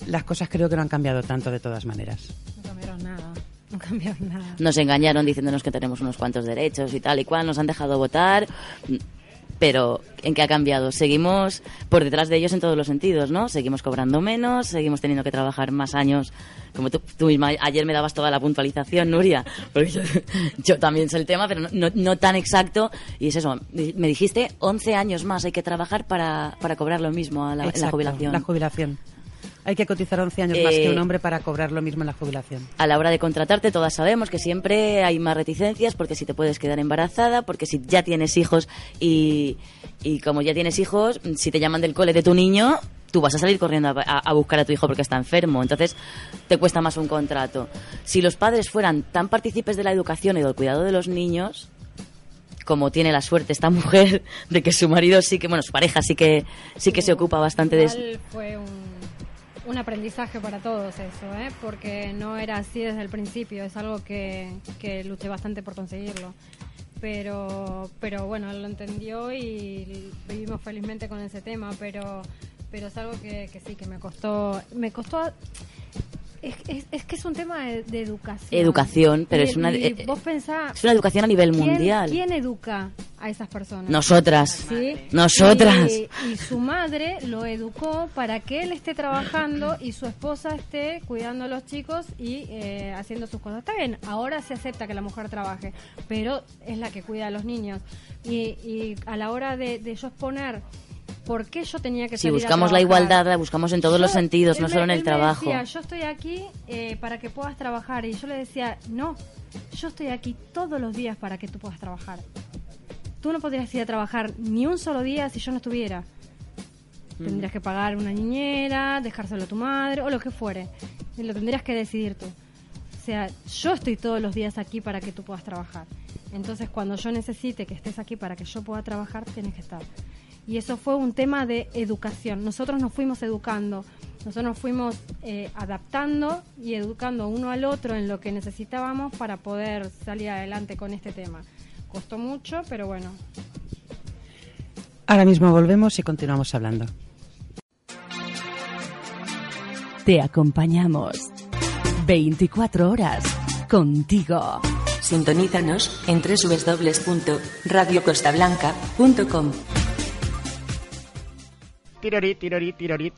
Speaker 4: Las cosas creo que no han cambiado tanto de todas maneras.
Speaker 12: No cambiaron nada. No cambiaron nada.
Speaker 11: Nos engañaron diciéndonos que tenemos unos cuantos derechos y tal y cual, nos han dejado votar, pero ¿en qué ha cambiado? Seguimos por detrás de ellos en todos los sentidos, ¿no? Seguimos cobrando menos, seguimos teniendo que trabajar más años, como tú, tú misma ayer me dabas toda la puntualización, Nuria, porque yo, yo también sé el tema, pero no, no, no tan exacto, y es eso, me dijiste 11 años más hay que trabajar para, para cobrar lo mismo a la, en la
Speaker 4: Exacto,
Speaker 11: jubilación.
Speaker 4: La jubilación. Hay que cotizar 11 años más que
Speaker 11: Eh,
Speaker 4: un hombre para cobrar lo mismo en la jubilación.
Speaker 11: a la hora de contratarte todas sabemos que siempre hay más reticencias porque si te puedes quedar embarazada, porque si ya tienes hijos y, y como ya tienes hijos, si te llaman del cole de tu niño, tú vas a salir corriendo a, a- a buscar a tu hijo porque está enfermo, entonces te cuesta más un contrato. Si los padres fueran tan partícipes de la educación y del cuidado de los niños, como tiene la suerte esta mujer de que su marido sí que, bueno, su pareja sí que sí que se ocupa bastante de eso.
Speaker 12: Fue un, un aprendizaje para todos eso, ¿eh? porque no era así desde el principio, es algo que, que luché bastante por conseguirlo. Pero, pero bueno, él lo entendió y vivimos felizmente con ese tema, pero, pero es algo que, que sí, que me costó, me costó es, es- es que es un tema de, de educación.
Speaker 11: Educación, pero
Speaker 12: Y-
Speaker 11: es una-
Speaker 12: y vos pensá,
Speaker 11: es una educación a nivel
Speaker 12: ¿quién-
Speaker 11: mundial.
Speaker 12: ¿Quién educa a esas personas?
Speaker 11: Nosotras.
Speaker 12: ¿Sí?
Speaker 11: Nosotras.
Speaker 12: Y, y su madre lo educó para que él esté trabajando y su esposa esté cuidando a los chicos y eh, haciendo sus cosas. Está bien, ahora se acepta que la mujer trabaje, pero es la que cuida a los niños. Y, y a la hora de, de yo exponer por qué yo tenía que
Speaker 11: Si
Speaker 12: salir a
Speaker 11: buscamos la igualdad, la buscamos en todos
Speaker 12: yo-
Speaker 11: los sentidos, no
Speaker 12: me-
Speaker 11: solo en el trabajo.
Speaker 12: decía, yo estoy aquí eh, para que puedas trabajar. Y yo le decía, no, yo estoy aquí todos los días para que tú puedas trabajar. Tú no podrías ir a trabajar ni un solo día si yo no estuviera. Tendrías que pagar una niñera, dejárselo a tu madre o lo que fuere. Lo tendrías que decidir tú. O sea, yo estoy todos los días aquí para que tú puedas trabajar. Entonces, cuando yo necesite que estés aquí para que yo pueda trabajar, tienes que estar. Y eso fue un tema de educación. Nosotros nos fuimos educando, nosotros nos fuimos eh, adaptando y educando uno al otro en lo que necesitábamos para poder salir adelante con este tema. Costó mucho, pero bueno,
Speaker 4: Ahora mismo volvemos y continuamos hablando.
Speaker 2: Te acompañamos 24 horas contigo.
Speaker 14: Sintonízanos en www.radiocostablanca.com.
Speaker 15: Tirori, tirori.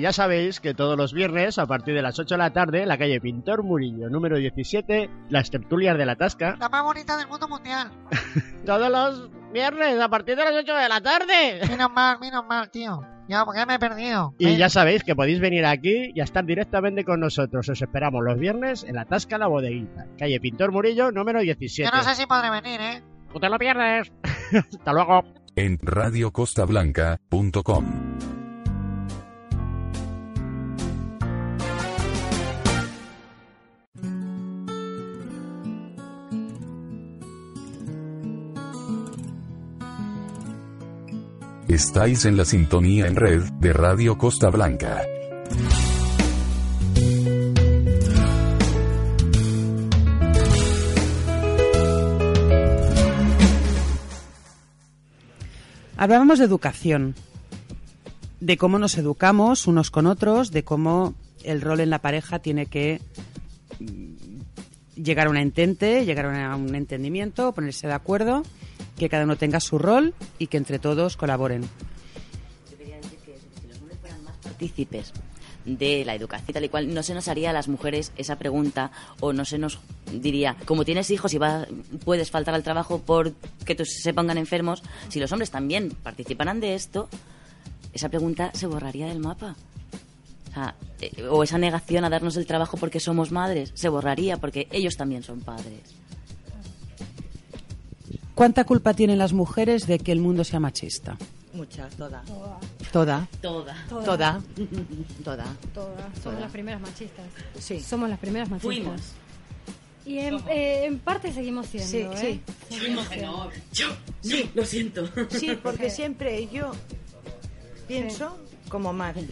Speaker 15: Ya sabéis que todos los viernes, a partir de las 8 de la tarde, en la calle Pintor Murillo, número 17, las tertulias de la Tasca.
Speaker 16: La más bonita del mundo mundial.
Speaker 15: Todos los viernes, a partir de las 8 de la tarde.
Speaker 16: Menos mal, menos mal, tío. Ya, porque me he perdido.
Speaker 15: Y ya sabéis que podéis venir aquí y estar directamente con nosotros. Os esperamos los viernes en la Tasca La Bodeguita, calle Pintor Murillo, número 17.
Speaker 16: Yo no sé si podré venir, ¿eh?
Speaker 15: ¡No te lo pierdes! Hasta luego.
Speaker 1: En radiocostablanca.com. Estáis en la sintonía en red de Radio Costa Blanca.
Speaker 4: Hablábamos de educación, de cómo nos educamos unos con otros, de cómo el rol en la pareja tiene que mm, llegar a un entente, llegar a un entendimiento, ponerse de acuerdo, que cada uno tenga su rol y que entre todos colaboren.
Speaker 11: partícipes de la educación y tal y cual, no se nos haría a las mujeres esa pregunta o no se nos diría, como tienes hijos y va, puedes faltar al trabajo porque se pongan enfermos, si los hombres también participaran de esto, esa pregunta se borraría del mapa. Eh, o esa negación a darnos el trabajo porque somos madres se borraría porque ellos también son padres.
Speaker 4: ¿Cuánta culpa tienen las mujeres de que el mundo sea machista?
Speaker 13: Mucha, toda.
Speaker 4: Toda.
Speaker 11: Toda.
Speaker 13: Toda. Toda.
Speaker 12: Todas. Somos
Speaker 13: Toda.
Speaker 12: las primeras machistas.
Speaker 13: Sí.
Speaker 12: Somos las primeras machistas.
Speaker 11: Fuimos.
Speaker 12: Y en, eh, en parte seguimos siendo,
Speaker 13: Sí,
Speaker 12: ¿eh?
Speaker 13: sí.
Speaker 12: Seguimos siendo.
Speaker 13: Sí,
Speaker 11: lo siento.
Speaker 13: Sí, porque siempre yo pienso como madre.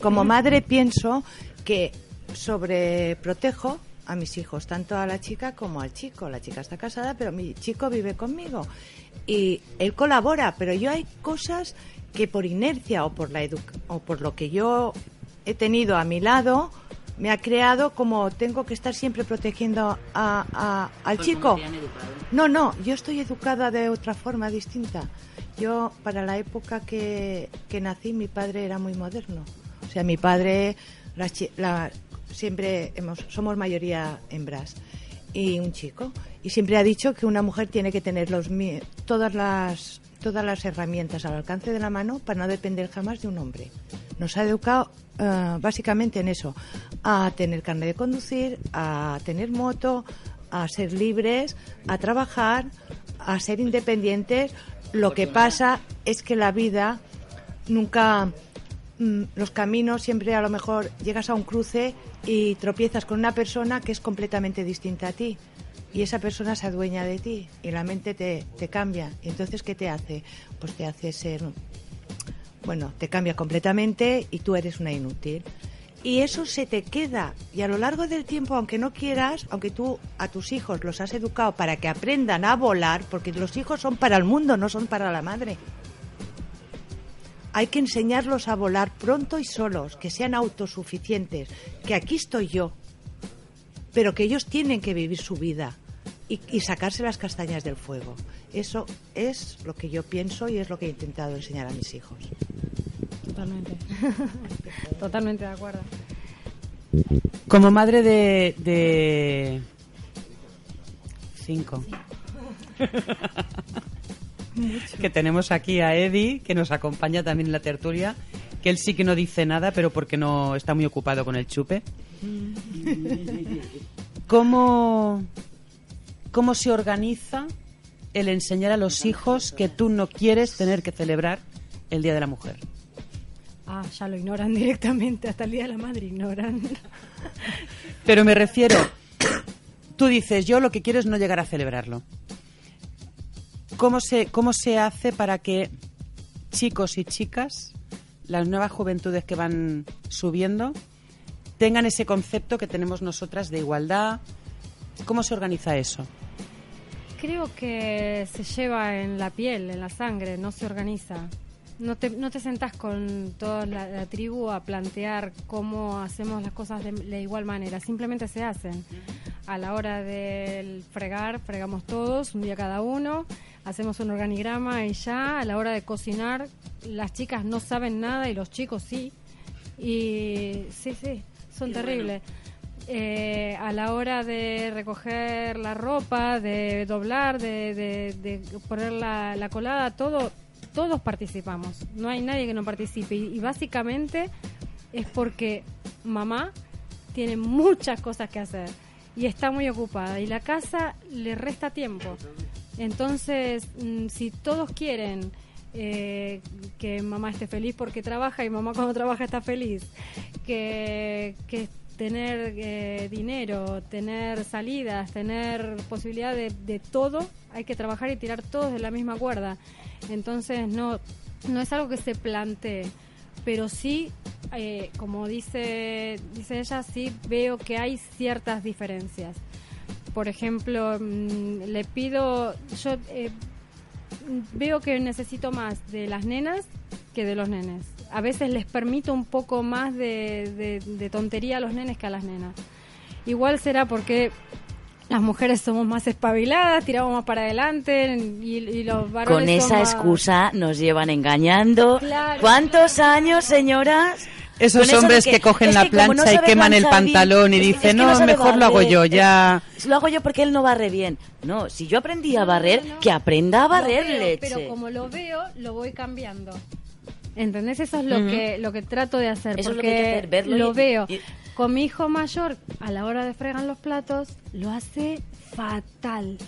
Speaker 13: Como madre pienso que sobreprotejo a mis hijos, tanto a la chica como al chico. La chica está casada, pero mi chico vive conmigo. Y él colabora, pero yo hay cosas que por inercia o por, la edu- o por lo que yo he tenido a mi lado, me ha creado como tengo que estar siempre protegiendo a- a- al chico. No, no, yo estoy educada de otra forma distinta. Yo, para la época que, que nací, mi padre era muy moderno. O sea, mi padre, las chi- la- siempre hemos, somos mayoría hembras y un chico. Y siempre ha dicho que una mujer tiene que tener los, todas, las, todas las herramientas al alcance de la mano para no depender jamás de un hombre. Nos ha educado eh, básicamente en eso, a tener carne de conducir, a tener moto, a ser libres, a trabajar, a ser independientes. Lo que pasa es que la vida nunca, los caminos siempre a lo mejor llegas a un cruce y tropiezas con una persona que es completamente distinta a ti. Y esa persona se adueña de ti y la mente te, te cambia. Y entonces, ¿qué te hace? Pues te hace ser, bueno, te cambia completamente y tú eres una inútil. Y eso se te queda. Y a lo largo del tiempo, aunque no quieras, aunque tú a tus hijos los has educado para que aprendan a volar, porque los hijos son para el mundo, no son para la madre. Hay que enseñarlos a volar pronto y solos, que sean autosuficientes, que aquí estoy yo, pero que ellos tienen que vivir su vida y, y sacarse las castañas del fuego. Eso es lo que yo pienso y es lo que he intentado enseñar a mis hijos.
Speaker 12: Totalmente. Totalmente de acuerdo.
Speaker 4: Como madre de, de cinco. que tenemos aquí a Eddie, que nos acompaña también en la tertulia, que él sí que no dice nada, pero porque no está muy ocupado con el chupe. ¿Cómo, cómo se organiza el enseñar a los hijos que tú no quieres tener que celebrar el Día de la Mujer?
Speaker 12: Ah, ya lo ignoran directamente. Hasta el Día de la Madre ignoran.
Speaker 4: Pero me refiero, tú dices, yo lo que quiero es no llegar a celebrarlo. ¿Cómo se, cómo se hace para que chicos y chicas, las nuevas juventudes que van subiendo, tengan ese concepto que tenemos nosotras de igualdad? ¿Cómo se organiza eso?
Speaker 12: Creo que se lleva en la piel, en la sangre, no se organiza. No te, no te sentás con toda la, la tribu a plantear cómo hacemos las cosas de, de igual manera, simplemente se hacen. A la hora del fregar, fregamos todos, un día cada uno, hacemos un organigrama y ya, a la hora de cocinar, las chicas no saben nada y los chicos sí. Y sí, sí, son
Speaker 11: Qué
Speaker 12: terribles. Eh, a la hora de recoger la ropa, de doblar, de, de- de poner la, la colada, todo, todos participamos. No hay nadie que no participe. Y, y básicamente es porque mamá tiene muchas cosas que hacer y está muy ocupada y la casa le resta tiempo. Entonces, mm, si todos quieren eh, que mamá esté feliz porque trabaja y mamá cuando trabaja está feliz, que, que tener eh, dinero, tener salidas, tener posibilidad de, de todo, hay que trabajar y tirar todos de la misma cuerda. Entonces, no no es algo que se plantee, pero sí, eh, como dice, dice ella, sí veo que hay ciertas diferencias. Por ejemplo, mm, le pido, yo eh, veo que necesito más de las nenas que de los nenes. A veces les permito un poco más de, de- de tontería a los nenes que a las nenas. Igual será porque las mujeres somos más espabiladas, tiramos más para adelante y, y los varones
Speaker 11: Con esa
Speaker 12: más-
Speaker 11: excusa nos llevan engañando.
Speaker 12: Claro.
Speaker 11: ¿Cuántos años, señoras?
Speaker 4: Esos hombres que, cogen
Speaker 11: es
Speaker 4: la
Speaker 11: que
Speaker 4: plancha
Speaker 11: no
Speaker 4: y queman el
Speaker 11: bien,
Speaker 4: pantalón y
Speaker 11: es
Speaker 4: dicen,
Speaker 11: que
Speaker 4: no,
Speaker 11: sabe
Speaker 4: mejor lo hago yo,
Speaker 11: es-
Speaker 4: ya.
Speaker 11: Lo hago yo porque él no barre bien. No, si yo aprendí a barrer, que aprenda a barrer
Speaker 12: Lo veo,
Speaker 11: leche.
Speaker 12: Pero como lo veo, lo voy cambiando. ¿Entendés? Eso es lo que lo que trato de hacer.
Speaker 11: Eso es lo que hay que hacer, verlo
Speaker 12: lo
Speaker 11: y-
Speaker 12: veo.
Speaker 11: y-
Speaker 12: Con mi hijo mayor, a la hora de fregar los platos, lo hace fatal.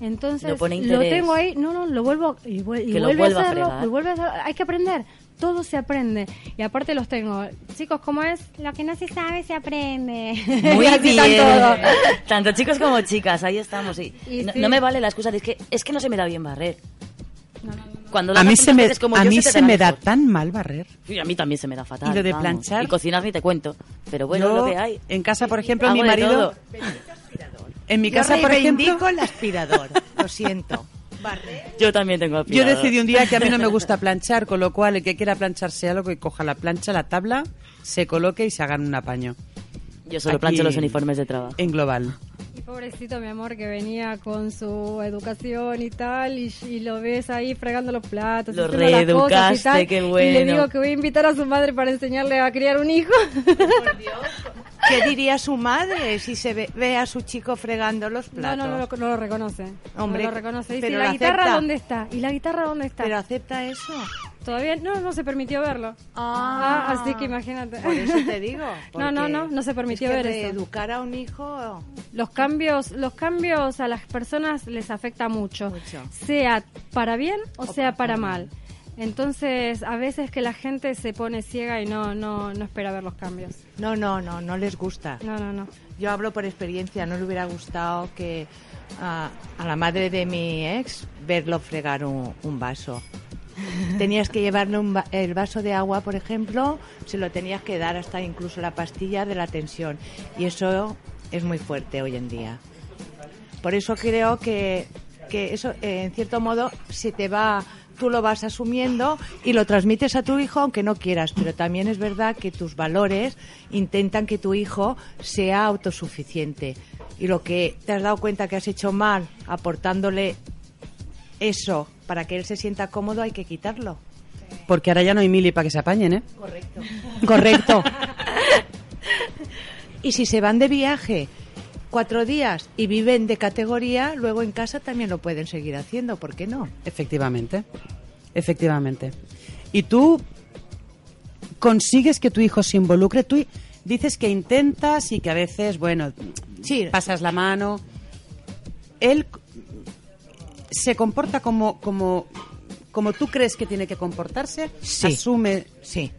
Speaker 12: Entonces,
Speaker 11: No pone
Speaker 12: lo tengo ahí, no, no, lo vuelvo y, vuel- y
Speaker 11: Que lo
Speaker 12: vuelve
Speaker 11: vuelva
Speaker 12: a
Speaker 11: a
Speaker 12: hacerlo,
Speaker 11: fregar.
Speaker 12: y vuelve a hacerlo. Hay que aprender. Todo se aprende. Y aparte los tengo. Chicos, ¿cómo es? Lo que no se sabe se aprende.
Speaker 11: Muy bien. Tanto chicos como chicas, ahí estamos. sí.
Speaker 12: Y
Speaker 11: no,
Speaker 12: sí.
Speaker 11: no me vale la excusa de que es que no se me da bien barrer. Cuando lo
Speaker 4: A mí se me,
Speaker 11: como
Speaker 4: a
Speaker 11: yo,
Speaker 4: mí se me da
Speaker 11: mejor.
Speaker 4: tan mal barrer.
Speaker 11: Y a mí también se me da fatal.
Speaker 4: ¿Y lo de
Speaker 11: vamos.
Speaker 4: planchar?
Speaker 11: Y cocinar ni te cuento. Pero bueno,
Speaker 4: Yo,
Speaker 11: lo que hay.
Speaker 4: En casa, por ejemplo, mi marido. En mi
Speaker 13: Yo
Speaker 4: casa, por ejemplo.
Speaker 13: el aspirador, lo siento.
Speaker 11: Yo también tengo
Speaker 4: Yo decidí un día que a mí no me gusta planchar, con lo cual el que quiera plancharse algo, que coja la plancha, la tabla, se coloque y se hagan un apaño.
Speaker 11: Yo solo
Speaker 4: Aquí,
Speaker 11: plancho los uniformes de trabajo.
Speaker 4: En global.
Speaker 12: Y pobrecito mi amor que venía con su educación y tal y, y lo ves ahí fregando los platos,
Speaker 11: Lo
Speaker 12: haciendo las cosas y
Speaker 11: reeducaste,
Speaker 12: tal,
Speaker 11: qué
Speaker 12: Y le
Speaker 11: bueno.
Speaker 12: digo que voy a invitar a su madre para enseñarle a criar un hijo.
Speaker 13: ¿Qué diría su madre si se ve, ve a su chico fregando los
Speaker 12: No,
Speaker 13: platos?
Speaker 12: no, no, lo- no lo reconoce.
Speaker 13: Hombre,
Speaker 12: no lo reconoce. Dice,
Speaker 13: pero
Speaker 12: ¿y la guitarra
Speaker 13: acepta.
Speaker 12: dónde está? ¿Y la guitarra dónde está?
Speaker 13: ¿Pero acepta eso?
Speaker 12: Todavía no, no se permitió verlo.
Speaker 13: Ah,
Speaker 12: así que imagínate.
Speaker 13: Por eso te digo.
Speaker 12: No, no, no, no se permitió
Speaker 13: es que
Speaker 12: ver eso.
Speaker 13: Educar a un hijo.
Speaker 12: Los cambios, los cambios a las personas les afecta mucho,
Speaker 13: Mucho.
Speaker 12: sea para bien o, sea para mal. Entonces, a veces que la gente se pone ciega y no, no, no espera ver los cambios.
Speaker 13: No, no, no, no les gusta.
Speaker 12: No, no, no.
Speaker 13: Yo hablo por experiencia, no le hubiera gustado que a, a la madre de mi ex verlo fregar un, un vaso. Tenías que llevarle un va- el vaso de agua, por ejemplo, se lo tenías que dar hasta incluso la pastilla de la tensión. Y eso es muy fuerte hoy en día. Por eso creo que, que eso, eh, en cierto modo, se te va, tú lo vas asumiendo y lo transmites a tu hijo aunque no quieras. Pero también es verdad que tus valores intentan que tu hijo sea autosuficiente. Y lo que te has dado cuenta que has hecho mal aportándole eso para que él se sienta cómodo, hay que quitarlo.
Speaker 4: Porque ahora ya no hay mili para que se apañen, ¿eh?
Speaker 13: Correcto. Correcto. y si se van de viaje cuatro días y viven de categoría, luego en casa también lo pueden seguir haciendo, ¿por qué no?
Speaker 4: Efectivamente. Efectivamente. ¿Y tú consigues que tu hijo se involucre? Tú dices que intentas y que a veces, bueno, pasas la mano. Él se comporta como, como, como tú crees que tiene que comportarse.
Speaker 13: Sí.
Speaker 4: Asume.
Speaker 13: Sí.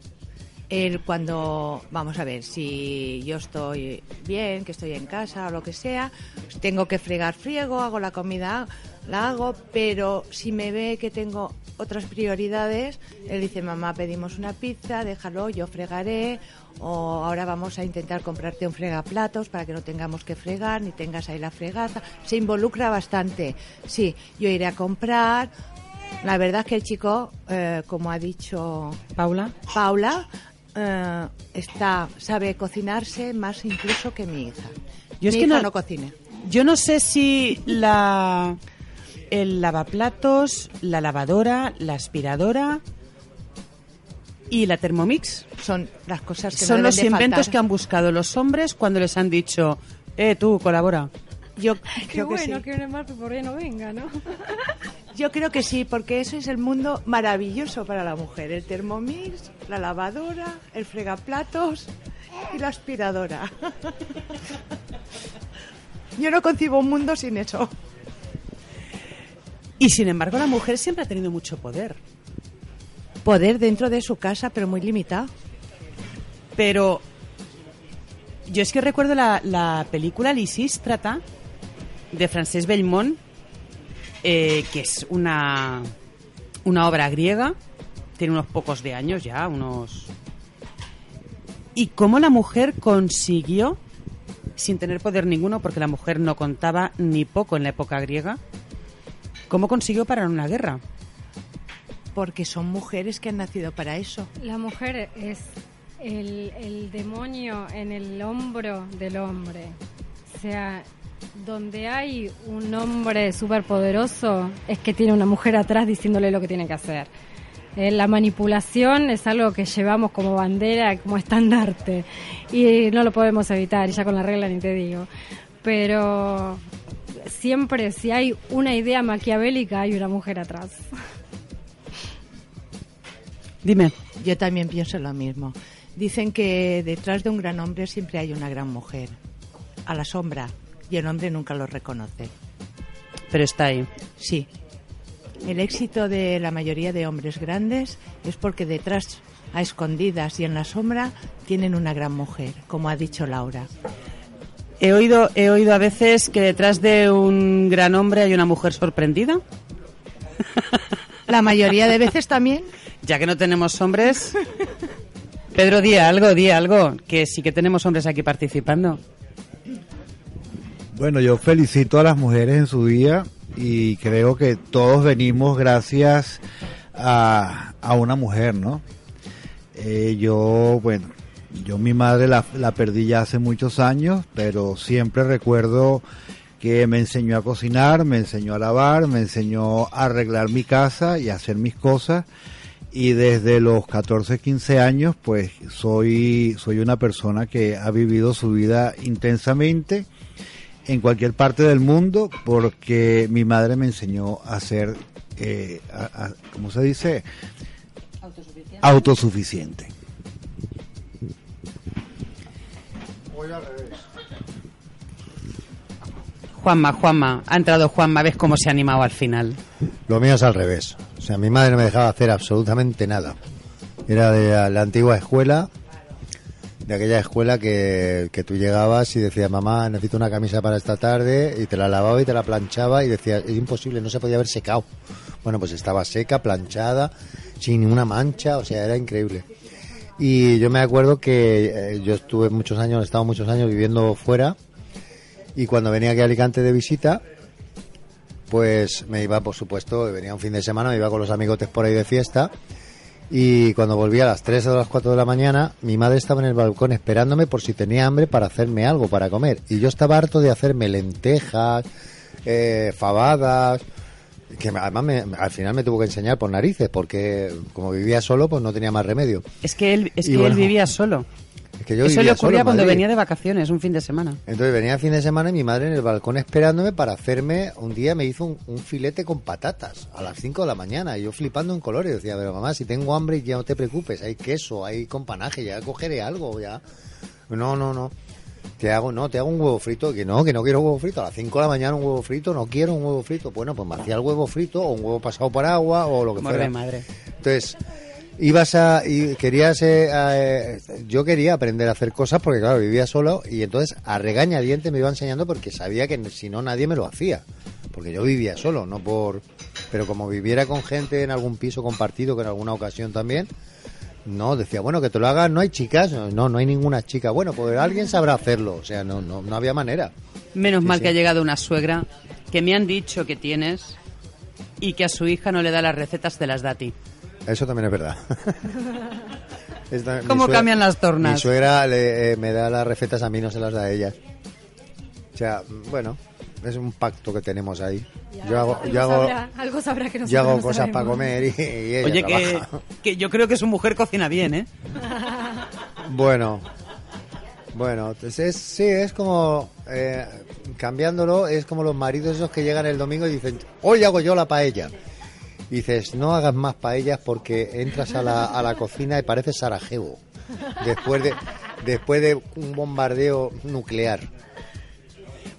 Speaker 13: Él cuando, vamos a ver, si yo estoy bien, que estoy en casa o lo que sea, tengo que fregar, friego, hago la comida, la hago, pero si me ve que tengo otras prioridades, él dice, mamá, pedimos una pizza, déjalo, yo fregaré, o ahora vamos a intentar comprarte un fregaplatos para que no tengamos que fregar, ni tengas ahí la fregaza. Se involucra bastante. Sí, yo iré a comprar, la verdad es que el chico, eh, como ha dicho
Speaker 4: Paula,
Speaker 13: Paula eh, está sabe cocinarse más incluso que mi hija.
Speaker 4: Yo es
Speaker 13: mi
Speaker 4: que
Speaker 13: hija
Speaker 4: no-
Speaker 13: no cocina.
Speaker 4: Yo no sé si la el lavaplatos, la lavadora, la aspiradora y la Thermomix
Speaker 13: son las cosas que no
Speaker 4: son
Speaker 13: deben
Speaker 4: los
Speaker 13: de
Speaker 4: inventos
Speaker 13: faltar.
Speaker 4: que han buscado los hombres cuando les han dicho, eh, tú colabora.
Speaker 13: Yo
Speaker 12: Qué
Speaker 13: creo que
Speaker 12: bueno
Speaker 13: sí.
Speaker 12: que un por ahí no venga, ¿no?
Speaker 13: Yo creo que sí, porque eso es el mundo maravilloso para la mujer. El Thermomix, la lavadora, el fregaplatos y la aspiradora. Yo no concibo un mundo sin eso.
Speaker 4: Y sin embargo, la mujer siempre ha tenido mucho poder.
Speaker 13: Poder dentro de su casa, pero muy limitado.
Speaker 4: Pero yo es que recuerdo la, la película Lisístrata de Francesc Belmont, eh, que es una, una obra griega tiene unos pocos de años ya, unos... ¿Y cómo la mujer consiguió, sin tener poder ninguno, porque la mujer no contaba ni poco en la época griega, cómo consiguió parar una guerra?
Speaker 13: Porque son mujeres que han nacido para eso.
Speaker 12: La mujer es el, el demonio en el hombro del hombre. O sea, donde hay un hombre superpoderoso es que tiene una mujer atrás diciéndole lo que tiene que hacer. Eh, la manipulación es algo que llevamos como bandera, como estandarte, y no lo podemos evitar, y ya con la regla ni te digo. Pero siempre, si hay una idea maquiavélica, hay una mujer atrás.
Speaker 4: Dime.
Speaker 13: Yo también pienso lo mismo. Dicen que detrás de un gran hombre siempre hay una gran mujer. A la sombra. Y el hombre nunca lo reconoce.
Speaker 4: Pero está ahí.
Speaker 13: Sí. El éxito de la mayoría de hombres grandes es porque detrás, a escondidas y en la sombra, tienen una gran mujer, como ha dicho Laura.
Speaker 4: He oído, he oído a veces que detrás de un gran hombre hay una mujer sorprendida.
Speaker 13: La mayoría de veces también.
Speaker 4: Ya que no tenemos hombres. Pedro, di algo, di algo, que sí que tenemos hombres aquí participando.
Speaker 5: Bueno, yo felicito a las mujeres en su día y creo que todos venimos gracias a, a una mujer, ¿no? Eh, yo, bueno, yo mi madre la, la perdí ya hace muchos años, pero siempre recuerdo que me enseñó a cocinar, me enseñó a lavar, me enseñó a arreglar mi casa y a hacer mis cosas. Y desde los 14, 15 años, pues soy, soy una persona que ha vivido su vida intensamente en cualquier parte del mundo porque mi madre me enseñó a ser, eh, a- a- ¿cómo se dice? Autosuficiente.
Speaker 4: Juanma, Juanma, ha entrado Juanma, ves cómo se ha animado al final.
Speaker 17: Lo mío es al revés. O sea, mi madre no me dejaba hacer absolutamente nada. Era de la, la antigua escuela, de aquella escuela que, que tú llegabas y decías, mamá, necesito una camisa para esta tarde, y te la lavaba y te la planchaba y decía, es imposible, no se podía haber secado. Bueno, pues estaba seca, planchada, sin ninguna mancha, o sea, era increíble. Y yo me acuerdo que eh, yo estuve muchos años, he estado muchos años viviendo fuera, y cuando venía aquí a Alicante de visita, pues me iba, por supuesto, venía un fin de semana, me iba con los amigotes por ahí de fiesta. Y cuando volví a las 3 o las 4 de la mañana, mi madre estaba en el balcón esperándome por si tenía hambre para hacerme algo para comer. Y yo estaba harto de hacerme lentejas, eh, fabadas, que además me- al final me tuvo que enseñar por narices, porque como vivía solo, pues no tenía más remedio.
Speaker 4: Es que él, es
Speaker 17: Y
Speaker 4: que
Speaker 17: bueno,
Speaker 4: él vivía solo.
Speaker 17: Es que yo
Speaker 4: Eso le ocurría cuando venía de vacaciones, un fin de semana.
Speaker 17: Entonces venía el fin de semana y mi madre en el balcón esperándome para hacerme, un día me hizo un, un filete con patatas a las 5 de la mañana y yo flipando en colores. Decía, pero mamá, si tengo hambre ya no te preocupes, hay queso, hay companaje, ya cogeré algo, ya. No, no, no. Te hago, no, te hago un huevo frito, que no, que no quiero huevo frito. A las 5 de la mañana un huevo frito, no quiero un huevo frito. Bueno, pues me hacía el huevo frito o un huevo pasado por agua o lo que
Speaker 4: Amor
Speaker 17: fuera.
Speaker 4: madre.
Speaker 17: Entonces, ibas a y querías eh, eh, yo quería aprender a hacer cosas porque claro vivía solo y entonces a regañadientes me iba enseñando porque sabía que si no nadie me lo hacía porque yo vivía solo no por pero como viviera con gente en algún piso compartido que en alguna ocasión también no decía bueno que te lo hagas no hay chicas no no hay ninguna chica bueno pues alguien sabrá hacerlo o sea no no no había manera
Speaker 4: Menos
Speaker 17: Sí,
Speaker 4: mal
Speaker 17: sí.
Speaker 4: que ha llegado una suegra que me han dicho que tienes y que a su hija no le da las recetas, te las da a ti.
Speaker 17: Eso también es verdad. Esta-
Speaker 4: ¿Cómo
Speaker 17: suegra-
Speaker 4: cambian las tornas?
Speaker 17: Mi suegra le- eh, me da las recetas a mí, no se las da a ella. O sea, bueno, es un pacto que tenemos ahí. Yo hago,
Speaker 12: algo,
Speaker 17: yo hago,
Speaker 12: sabrá, algo sabrá que
Speaker 17: yo hago
Speaker 12: no
Speaker 17: cosas
Speaker 12: sabemos.
Speaker 17: para comer y, y ella
Speaker 4: Oye, que, que yo creo que su mujer cocina bien, ¿eh?
Speaker 17: Bueno, bueno, es, sí, es como, eh, cambiándolo, es como los maridos esos que llegan el domingo y dicen, hoy hago yo la paella. Dices, no hagas más paellas porque entras a la, a la cocina y pareces Sarajevo. Después de, después de un bombardeo nuclear.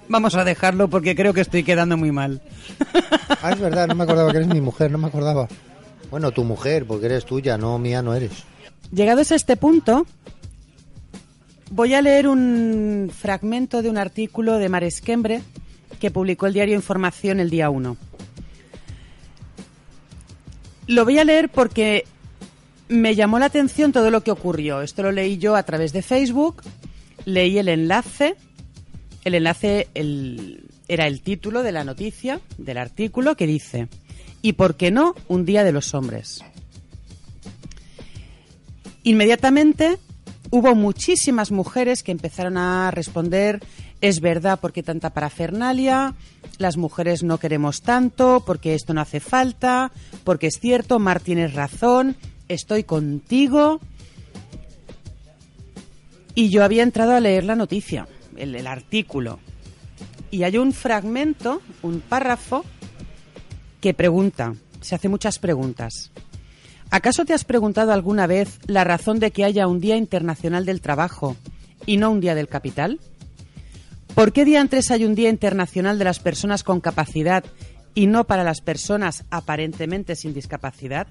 Speaker 4: Vamos a dejarlo porque creo que estoy quedando muy mal.
Speaker 17: Ah, es verdad, no me acordaba que eres mi mujer, no me acordaba. Bueno, tu mujer, porque eres tuya, no mía, no eres.
Speaker 4: Llegados a este punto, voy a leer un fragmento de un artículo de Maresquembre que publicó el diario Información el día 1. Lo voy a leer porque Me llamó la atención todo lo que ocurrió. Esto lo leí yo a través de Facebook, leí el enlace. El enlace era el título de la noticia, del artículo, que dice, ¿y por qué no un día de los hombres? Inmediatamente hubo muchísimas mujeres que empezaron a responder, es verdad, porque tanta parafernalia, las mujeres no queremos tanto, porque esto no hace falta, porque es cierto, Mar tienes razón, estoy contigo. Y yo había entrado a leer la noticia, el, el artículo. Y hay un fragmento, un párrafo, que pregunta, se hace muchas preguntas. ¿Acaso te has preguntado alguna vez la razón de que haya un Día Internacional del Trabajo y no un Día del Capital? ¿Por qué día antes hay un Día Internacional de las Personas con Capacidad y no para las personas aparentemente sin discapacidad?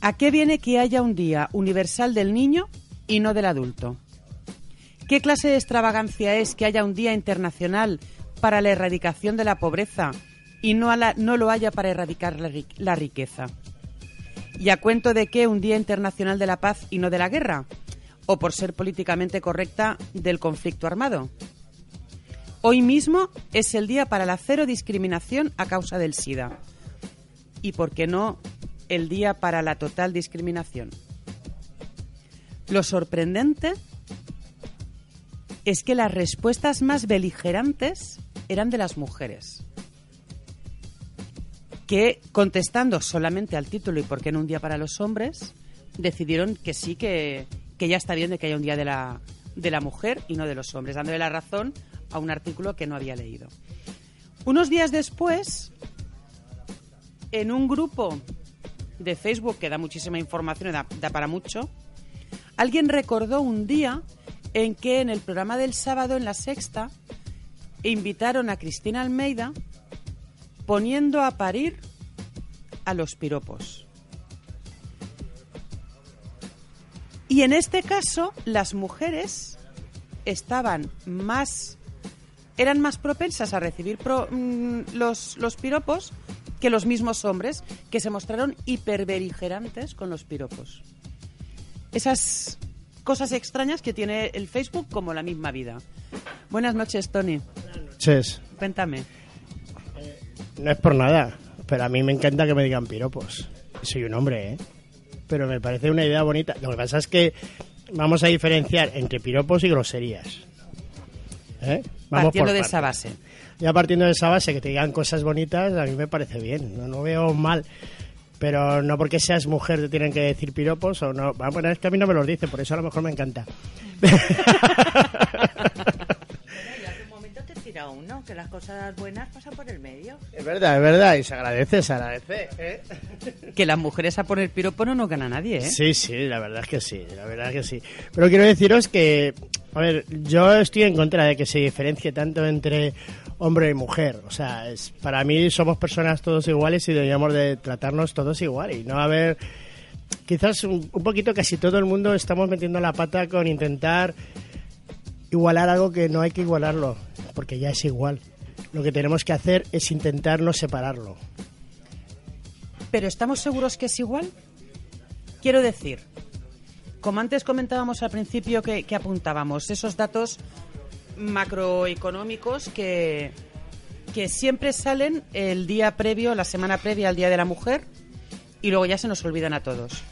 Speaker 4: ¿A qué viene que haya un Día Universal del Niño y no del adulto? ¿Qué clase de extravagancia es que haya un Día Internacional para la erradicación de la pobreza y no, no lo haya para erradicar la la riqueza? ¿Y a cuento de qué un Día Internacional de la Paz y no de la guerra? ¿O por ser políticamente correcta del conflicto armado? Hoy mismo es el día para la cero discriminación a causa del SIDA. ¿Y por qué no el día para la total discriminación? Lo sorprendente es que las respuestas más beligerantes eran de las mujeres que contestando solamente al título y por qué no un día para los hombres, decidieron que sí, que, que ya está bien de que haya un día de la, de la mujer y no de los hombres, dándole la razón a un artículo que no había leído. Unos días después, en un grupo de Facebook que da muchísima información y da, da para mucho, alguien recordó un día en que en el programa del sábado en la sexta invitaron a Cristina Almeida poniendo a parir a los piropos. Y en este caso, las mujeres estaban más eran más propensas a recibir pro- mm, los, los piropos que los mismos hombres que se mostraron hiperbeligerantes con los piropos. Esas cosas extrañas que tiene el Facebook como la misma vida. Buenas noches, Tony.
Speaker 18: Ches,
Speaker 4: Cuéntame.
Speaker 18: no es por nada, pero a mí me encanta que me digan piropos. Soy un hombre, ¿eh? Pero me parece una idea bonita. Lo que pasa es que vamos a diferenciar entre piropos y groserías. ¿Eh? Vamos
Speaker 4: Partiendo
Speaker 18: por
Speaker 4: de esa base.
Speaker 18: Ya partiendo de esa base, que te digan cosas bonitas, a mí me parece bien. No, no veo mal. Pero no porque seas mujer te tienen que decir piropos o no. Bueno, es que a mí no me los dicen, por eso a lo mejor me encanta.
Speaker 13: tira uno, que las cosas buenas pasan por el medio.
Speaker 18: Es verdad, es verdad, y se agradece, se agradece. ¿eh?
Speaker 4: Que las mujeres a poner piropo no nos gana nadie, ¿eh?
Speaker 18: Sí, sí, la verdad es que sí, la verdad es que sí. Pero quiero deciros que, a ver, yo estoy en contra de que se diferencie tanto entre hombre y mujer. O sea, es, para mí somos personas todos iguales y deberíamos de tratarnos todos igual y no haber... Quizás un, un poquito casi todo el mundo estamos metiendo la pata con intentar igualar algo que no hay que igualarlo, porque ya es igual. Lo que tenemos que hacer es intentar no separarlo.
Speaker 4: Pero ¿estamos seguros que es igual? Quiero decir, como antes comentábamos al principio que, apuntábamos, esos datos macroeconómicos que, que siempre salen el día previo, la semana previa al Día de la Mujer, y luego ya se nos olvidan a todos.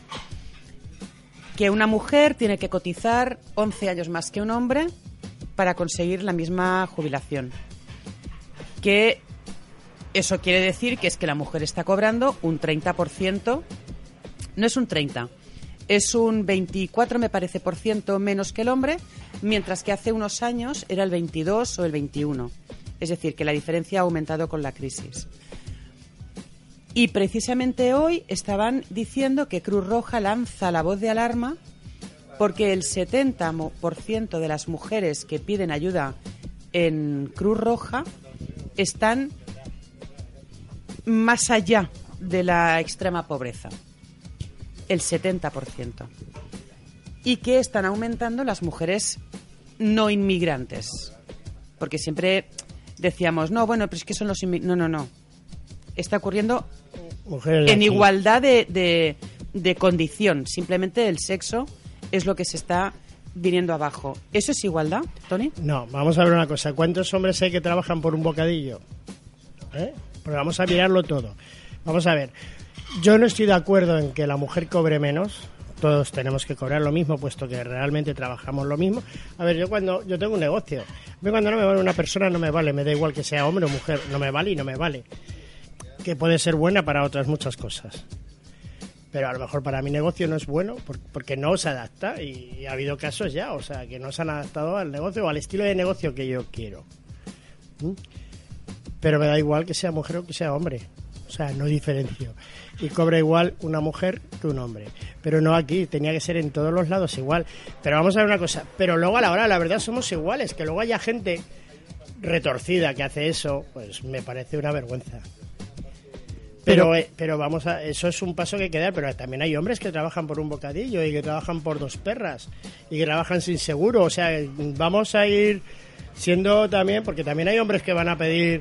Speaker 4: Que una mujer tiene que cotizar 11 años más que un hombre para conseguir la misma jubilación. Que eso quiere decir que es que la mujer está cobrando un 30%, no es un 30, es un 24 me parece por ciento menos que el hombre, mientras que hace unos años era el 22 o el 21. Es decir, que la diferencia ha aumentado con la crisis. Y precisamente hoy estaban diciendo que Cruz Roja lanza la voz de alarma porque el 70% de las mujeres que piden ayuda en Cruz Roja están más allá de la extrema pobreza. El 70%. Y que están aumentando las mujeres no inmigrantes. Porque siempre decíamos, no, bueno, pero es que son los inmigrantes. No, no, no. Está ocurriendo
Speaker 18: Mujeres
Speaker 4: en igualdad de, de- de condición, simplemente el sexo es lo que se está viniendo abajo. ¿Eso es igualdad, Tony?
Speaker 18: No, vamos a ver una cosa. ¿Cuántos hombres hay que trabajan por un bocadillo? ¿Eh? Pues vamos a mirarlo todo. Vamos a ver. Yo no estoy de acuerdo en que la mujer cobre menos. Todos tenemos que cobrar lo mismo, puesto que realmente trabajamos lo mismo. A ver, yo cuando yo tengo un negocio, mí cuando no me vale una persona no me vale, me da igual que sea hombre o mujer, no me vale y no me vale. Que puede ser buena para otras muchas cosas. Pero a lo mejor para mi negocio no es bueno por- porque no se adapta y ha habido casos ya, o sea, que no se han adaptado al negocio o al estilo de negocio que yo quiero. ¿Mm? Pero me da igual que sea mujer o que sea hombre. O sea, no diferencio. Y cobra igual una mujer que un hombre. Pero no aquí, tenía que ser en todos los lados igual. Pero vamos a ver una cosa. Pero luego a la hora, la verdad, somos iguales. Que luego haya gente retorcida que hace eso, pues me parece una vergüenza. Pero,
Speaker 4: Pero-
Speaker 18: eh, pero vamos a, eso es un paso que hay que dar, pero también hay hombres que trabajan por un bocadillo y que trabajan por dos perras y que trabajan sin seguro, o sea, vamos a ir siendo también, porque también hay hombres que van a pedir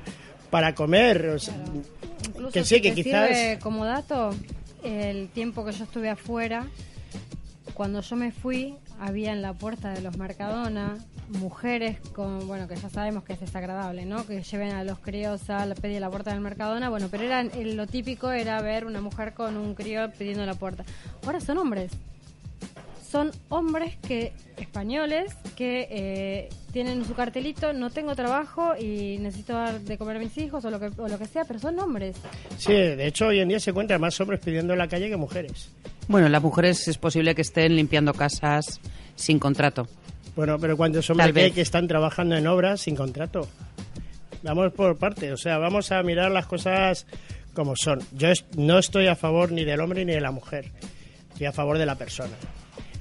Speaker 18: para comer, o sea,
Speaker 12: Incluso
Speaker 18: que sí,
Speaker 12: si
Speaker 18: que quizás...
Speaker 12: sirve como dato, el tiempo que yo estuve afuera, cuando yo me fui, había en la puerta de los Mercadona mujeres con, bueno, que ya sabemos que es desagradable, ¿no? Que lleven a los críos a la, pedir la puerta del Mercadona, bueno, pero eran, eh, lo típico era ver una mujer con un crío pidiendo la puerta. Ahora son hombres. Son hombres que españoles que eh, tienen su cartelito, no tengo trabajo y necesito dar de comer a mis hijos o lo que, o lo que sea, pero son hombres.
Speaker 18: Sí, de hecho hoy en día se encuentran más hombres pidiendo en la calle que mujeres.
Speaker 4: Bueno, las mujeres es posible que estén limpiando casas sin contrato.
Speaker 18: Bueno, pero ¿cuántos hombres hay que están trabajando en obras sin contrato? Vamos por parte, o sea, vamos a mirar las cosas como son. Yo no estoy a favor ni del hombre ni de la mujer, estoy a favor de la persona.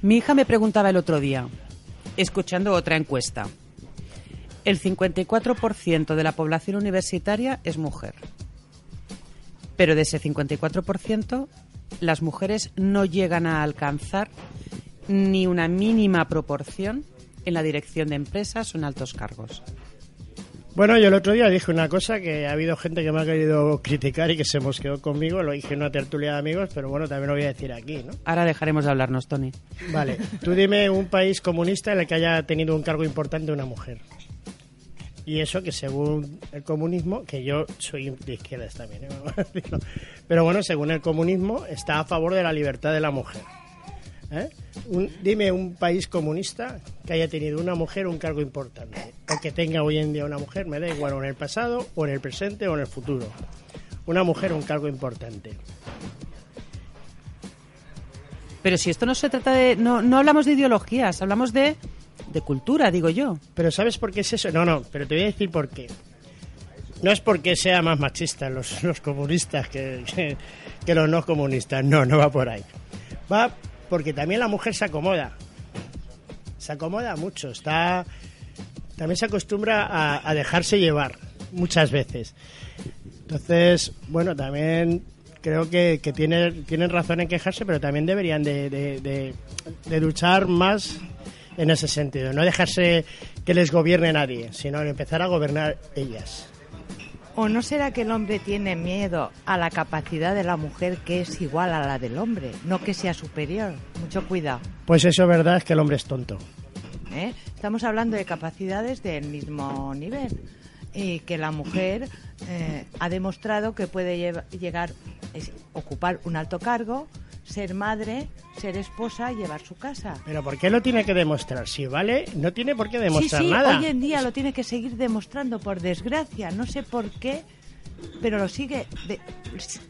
Speaker 4: Mi hija me preguntaba el otro día, escuchando otra encuesta, el 54% de la población universitaria es mujer, pero de ese 54% las mujeres no llegan a alcanzar ni una mínima proporción en la dirección de empresas o en altos cargos.
Speaker 18: Bueno, yo el otro día dije una cosa que ha habido gente que me ha querido criticar y que se mosqueó conmigo, lo dije en una tertulia de amigos, pero bueno, también lo voy a decir aquí, ¿no?
Speaker 4: Ahora dejaremos de hablarnos, Tony.
Speaker 18: Vale, tú dime un país comunista en el que haya tenido un cargo importante una mujer. Y eso que según el comunismo, que yo soy de izquierdas también, ¿eh? Pero bueno, según el comunismo está a favor de la libertad de la mujer. ¿Eh? Dime un país comunista que haya tenido una mujer un cargo importante, o que tenga hoy en día una mujer, me da igual, o en el pasado, o en el presente, o en el futuro. Una mujer un cargo importante.
Speaker 4: Pero si esto no se trata de... No, no hablamos de ideologías, hablamos de, de cultura, digo yo.
Speaker 18: Pero ¿sabes por qué es eso? No, no, pero te voy a decir por qué. No es porque sea más machistas los, los comunistas que, que, los no comunistas, no, no va por ahí. Va porque también la mujer se acomoda. Se acomoda mucho, está también se acostumbra a, dejarse llevar muchas veces. Entonces, bueno, también creo que, tiene- tienen razón en quejarse, pero también deberían de, de- de- de luchar más en ese sentido. No dejarse que les gobierne nadie, sino empezar a gobernar ellas.
Speaker 13: ¿O no será que el hombre tiene miedo a la capacidad de la mujer que es igual a la del hombre, no que sea superior? Mucho cuidado.
Speaker 18: Pues eso es verdad, es que el hombre es tonto.
Speaker 13: ¿eh? Estamos hablando de capacidades del mismo nivel y que la mujer eh, ha demostrado que puede lleva- llegar es- ocupar un alto cargo, ser madre, ser esposa llevar su casa.
Speaker 18: Pero ¿por qué lo tiene que demostrar? Si vale, no tiene por qué demostrar
Speaker 13: sí, sí,
Speaker 18: nada.
Speaker 13: hoy en día lo tiene que seguir demostrando, por desgracia. No sé por qué, pero lo sigue. de-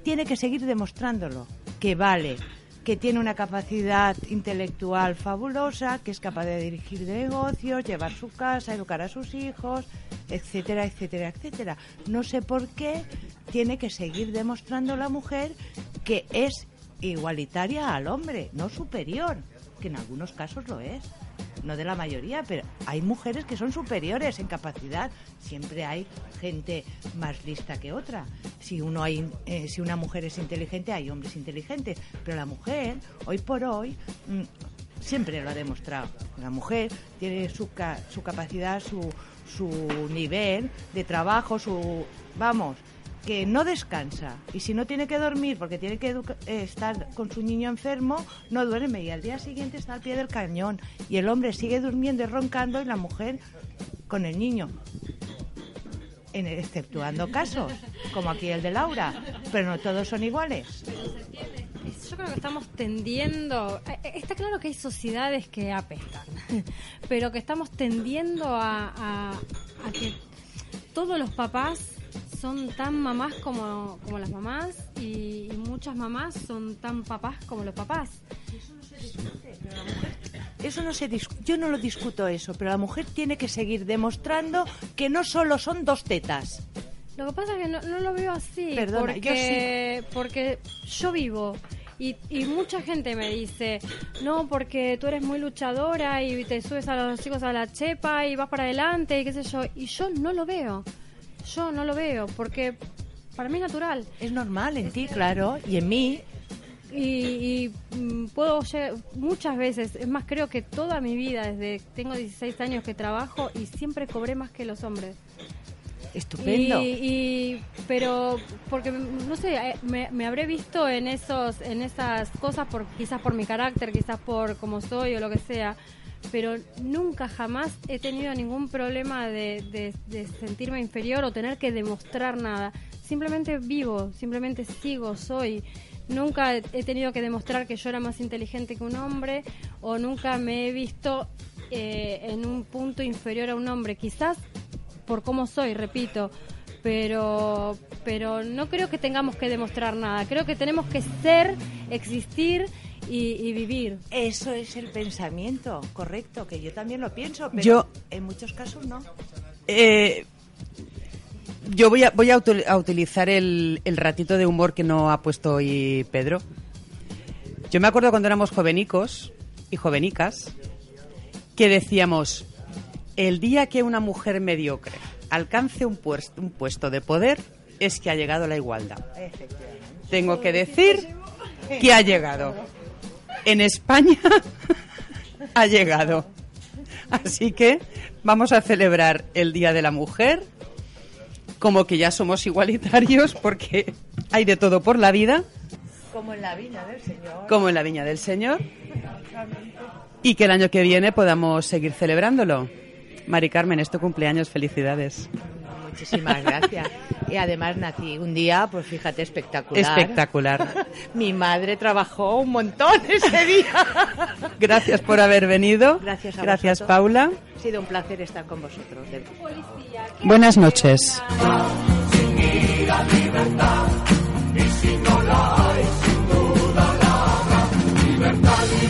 Speaker 13: tiene que seguir demostrándolo. Que vale, que tiene una capacidad intelectual fabulosa, que es capaz de dirigir negocios, llevar su casa, educar a sus hijos, etcétera, etcétera, etcétera. No sé por qué tiene que seguir demostrando la mujer que es igualitaria al hombre, no superior, que en algunos casos lo es no de la mayoría, pero hay mujeres que son superiores en capacidad. Siempre hay gente más lista que otra. Si uno hay, eh, si una mujer es inteligente, hay hombres inteligentes, pero la mujer, hoy por hoy, mm, siempre lo ha demostrado. La mujer tiene su, ca- su capacidad, su, su nivel de trabajo, su vamos, que no descansa y si no tiene que dormir porque tiene que eh, estar con su niño enfermo, no duerme y al día siguiente está al pie del cañón y el hombre sigue durmiendo y roncando y la mujer con el niño. En, exceptuando casos, como aquí el de Laura, pero no todos son iguales.
Speaker 12: Yo creo que estamos tendiendo. eh, eh, Está claro que hay sociedades que apestan, pero que estamos tendiendo a- a que todos los papás son tan mamás como, como las mamás y, y muchas mamás son tan papás como los papás.
Speaker 13: Eso no se dis- yo no lo discuto eso, pero la mujer tiene que seguir demostrando que no solo son dos tetas.
Speaker 12: Lo que pasa es que no, no lo veo así.
Speaker 13: Perdona,
Speaker 12: porque,
Speaker 13: yo
Speaker 12: porque yo vivo y, y mucha gente me dice, no, porque tú eres muy luchadora y te subes a los chicos a la chepa y vas para adelante y qué sé yo. Y yo no lo veo. Yo no lo veo porque para mí es natural.
Speaker 13: Es normal en ti, claro, y en mí.
Speaker 12: Y, y, mm, puedo lle- muchas veces, es más, creo que toda mi vida, desde tengo 16 años que trabajo y siempre cobré más que los hombres.
Speaker 13: Estupendo.
Speaker 12: Y, y- pero porque no sé, eh, me, me habré visto en esos en esas cosas por quizás por mi carácter, quizás por cómo soy o lo que sea, pero nunca jamás he tenido ningún problema de, de- sentirme inferior o tener que demostrar nada. Simplemente vivo, simplemente sigo, soy. Nunca he he tenido que demostrar que yo era más inteligente que un hombre o nunca me he visto eh, en un punto inferior a un hombre. Quizás por cómo soy, repito, pero pero no creo que tengamos que demostrar nada. Creo que tenemos que ser, existir y, y vivir.
Speaker 13: Eso es el pensamiento, correcto, que yo también lo pienso, pero
Speaker 4: Yo-
Speaker 13: en muchos casos no.
Speaker 4: Eh, yo voy a, voy a, a utilizar el, el ratito de humor que no ha puesto hoy Pedro. Yo me acuerdo cuando éramos jovenicos y jovenicas que decíamos, el día que una mujer mediocre alcance un, pues- un puesto de poder es que ha llegado la igualdad. Tengo que decir que ha llegado. En España ha llegado. Así que vamos a celebrar el Día de la Mujer como que ya somos igualitarios porque hay de todo por la vida,
Speaker 13: Como en la viña del Señor.
Speaker 4: como en la Viña del Señor, y que el año que viene podamos seguir celebrándolo. Mari Carmen, es tu cumpleaños, felicidades.
Speaker 13: Muchísimas gracias. Y además nací un día, pues fíjate, espectacular.
Speaker 4: Espectacular.
Speaker 13: Mi madre trabajó un montón ese día.
Speaker 4: Gracias por haber venido.
Speaker 13: Gracias a
Speaker 4: Gracias. Paula.
Speaker 13: Ha sido un placer estar con vosotros.
Speaker 4: Buenas noches.
Speaker 8: libertad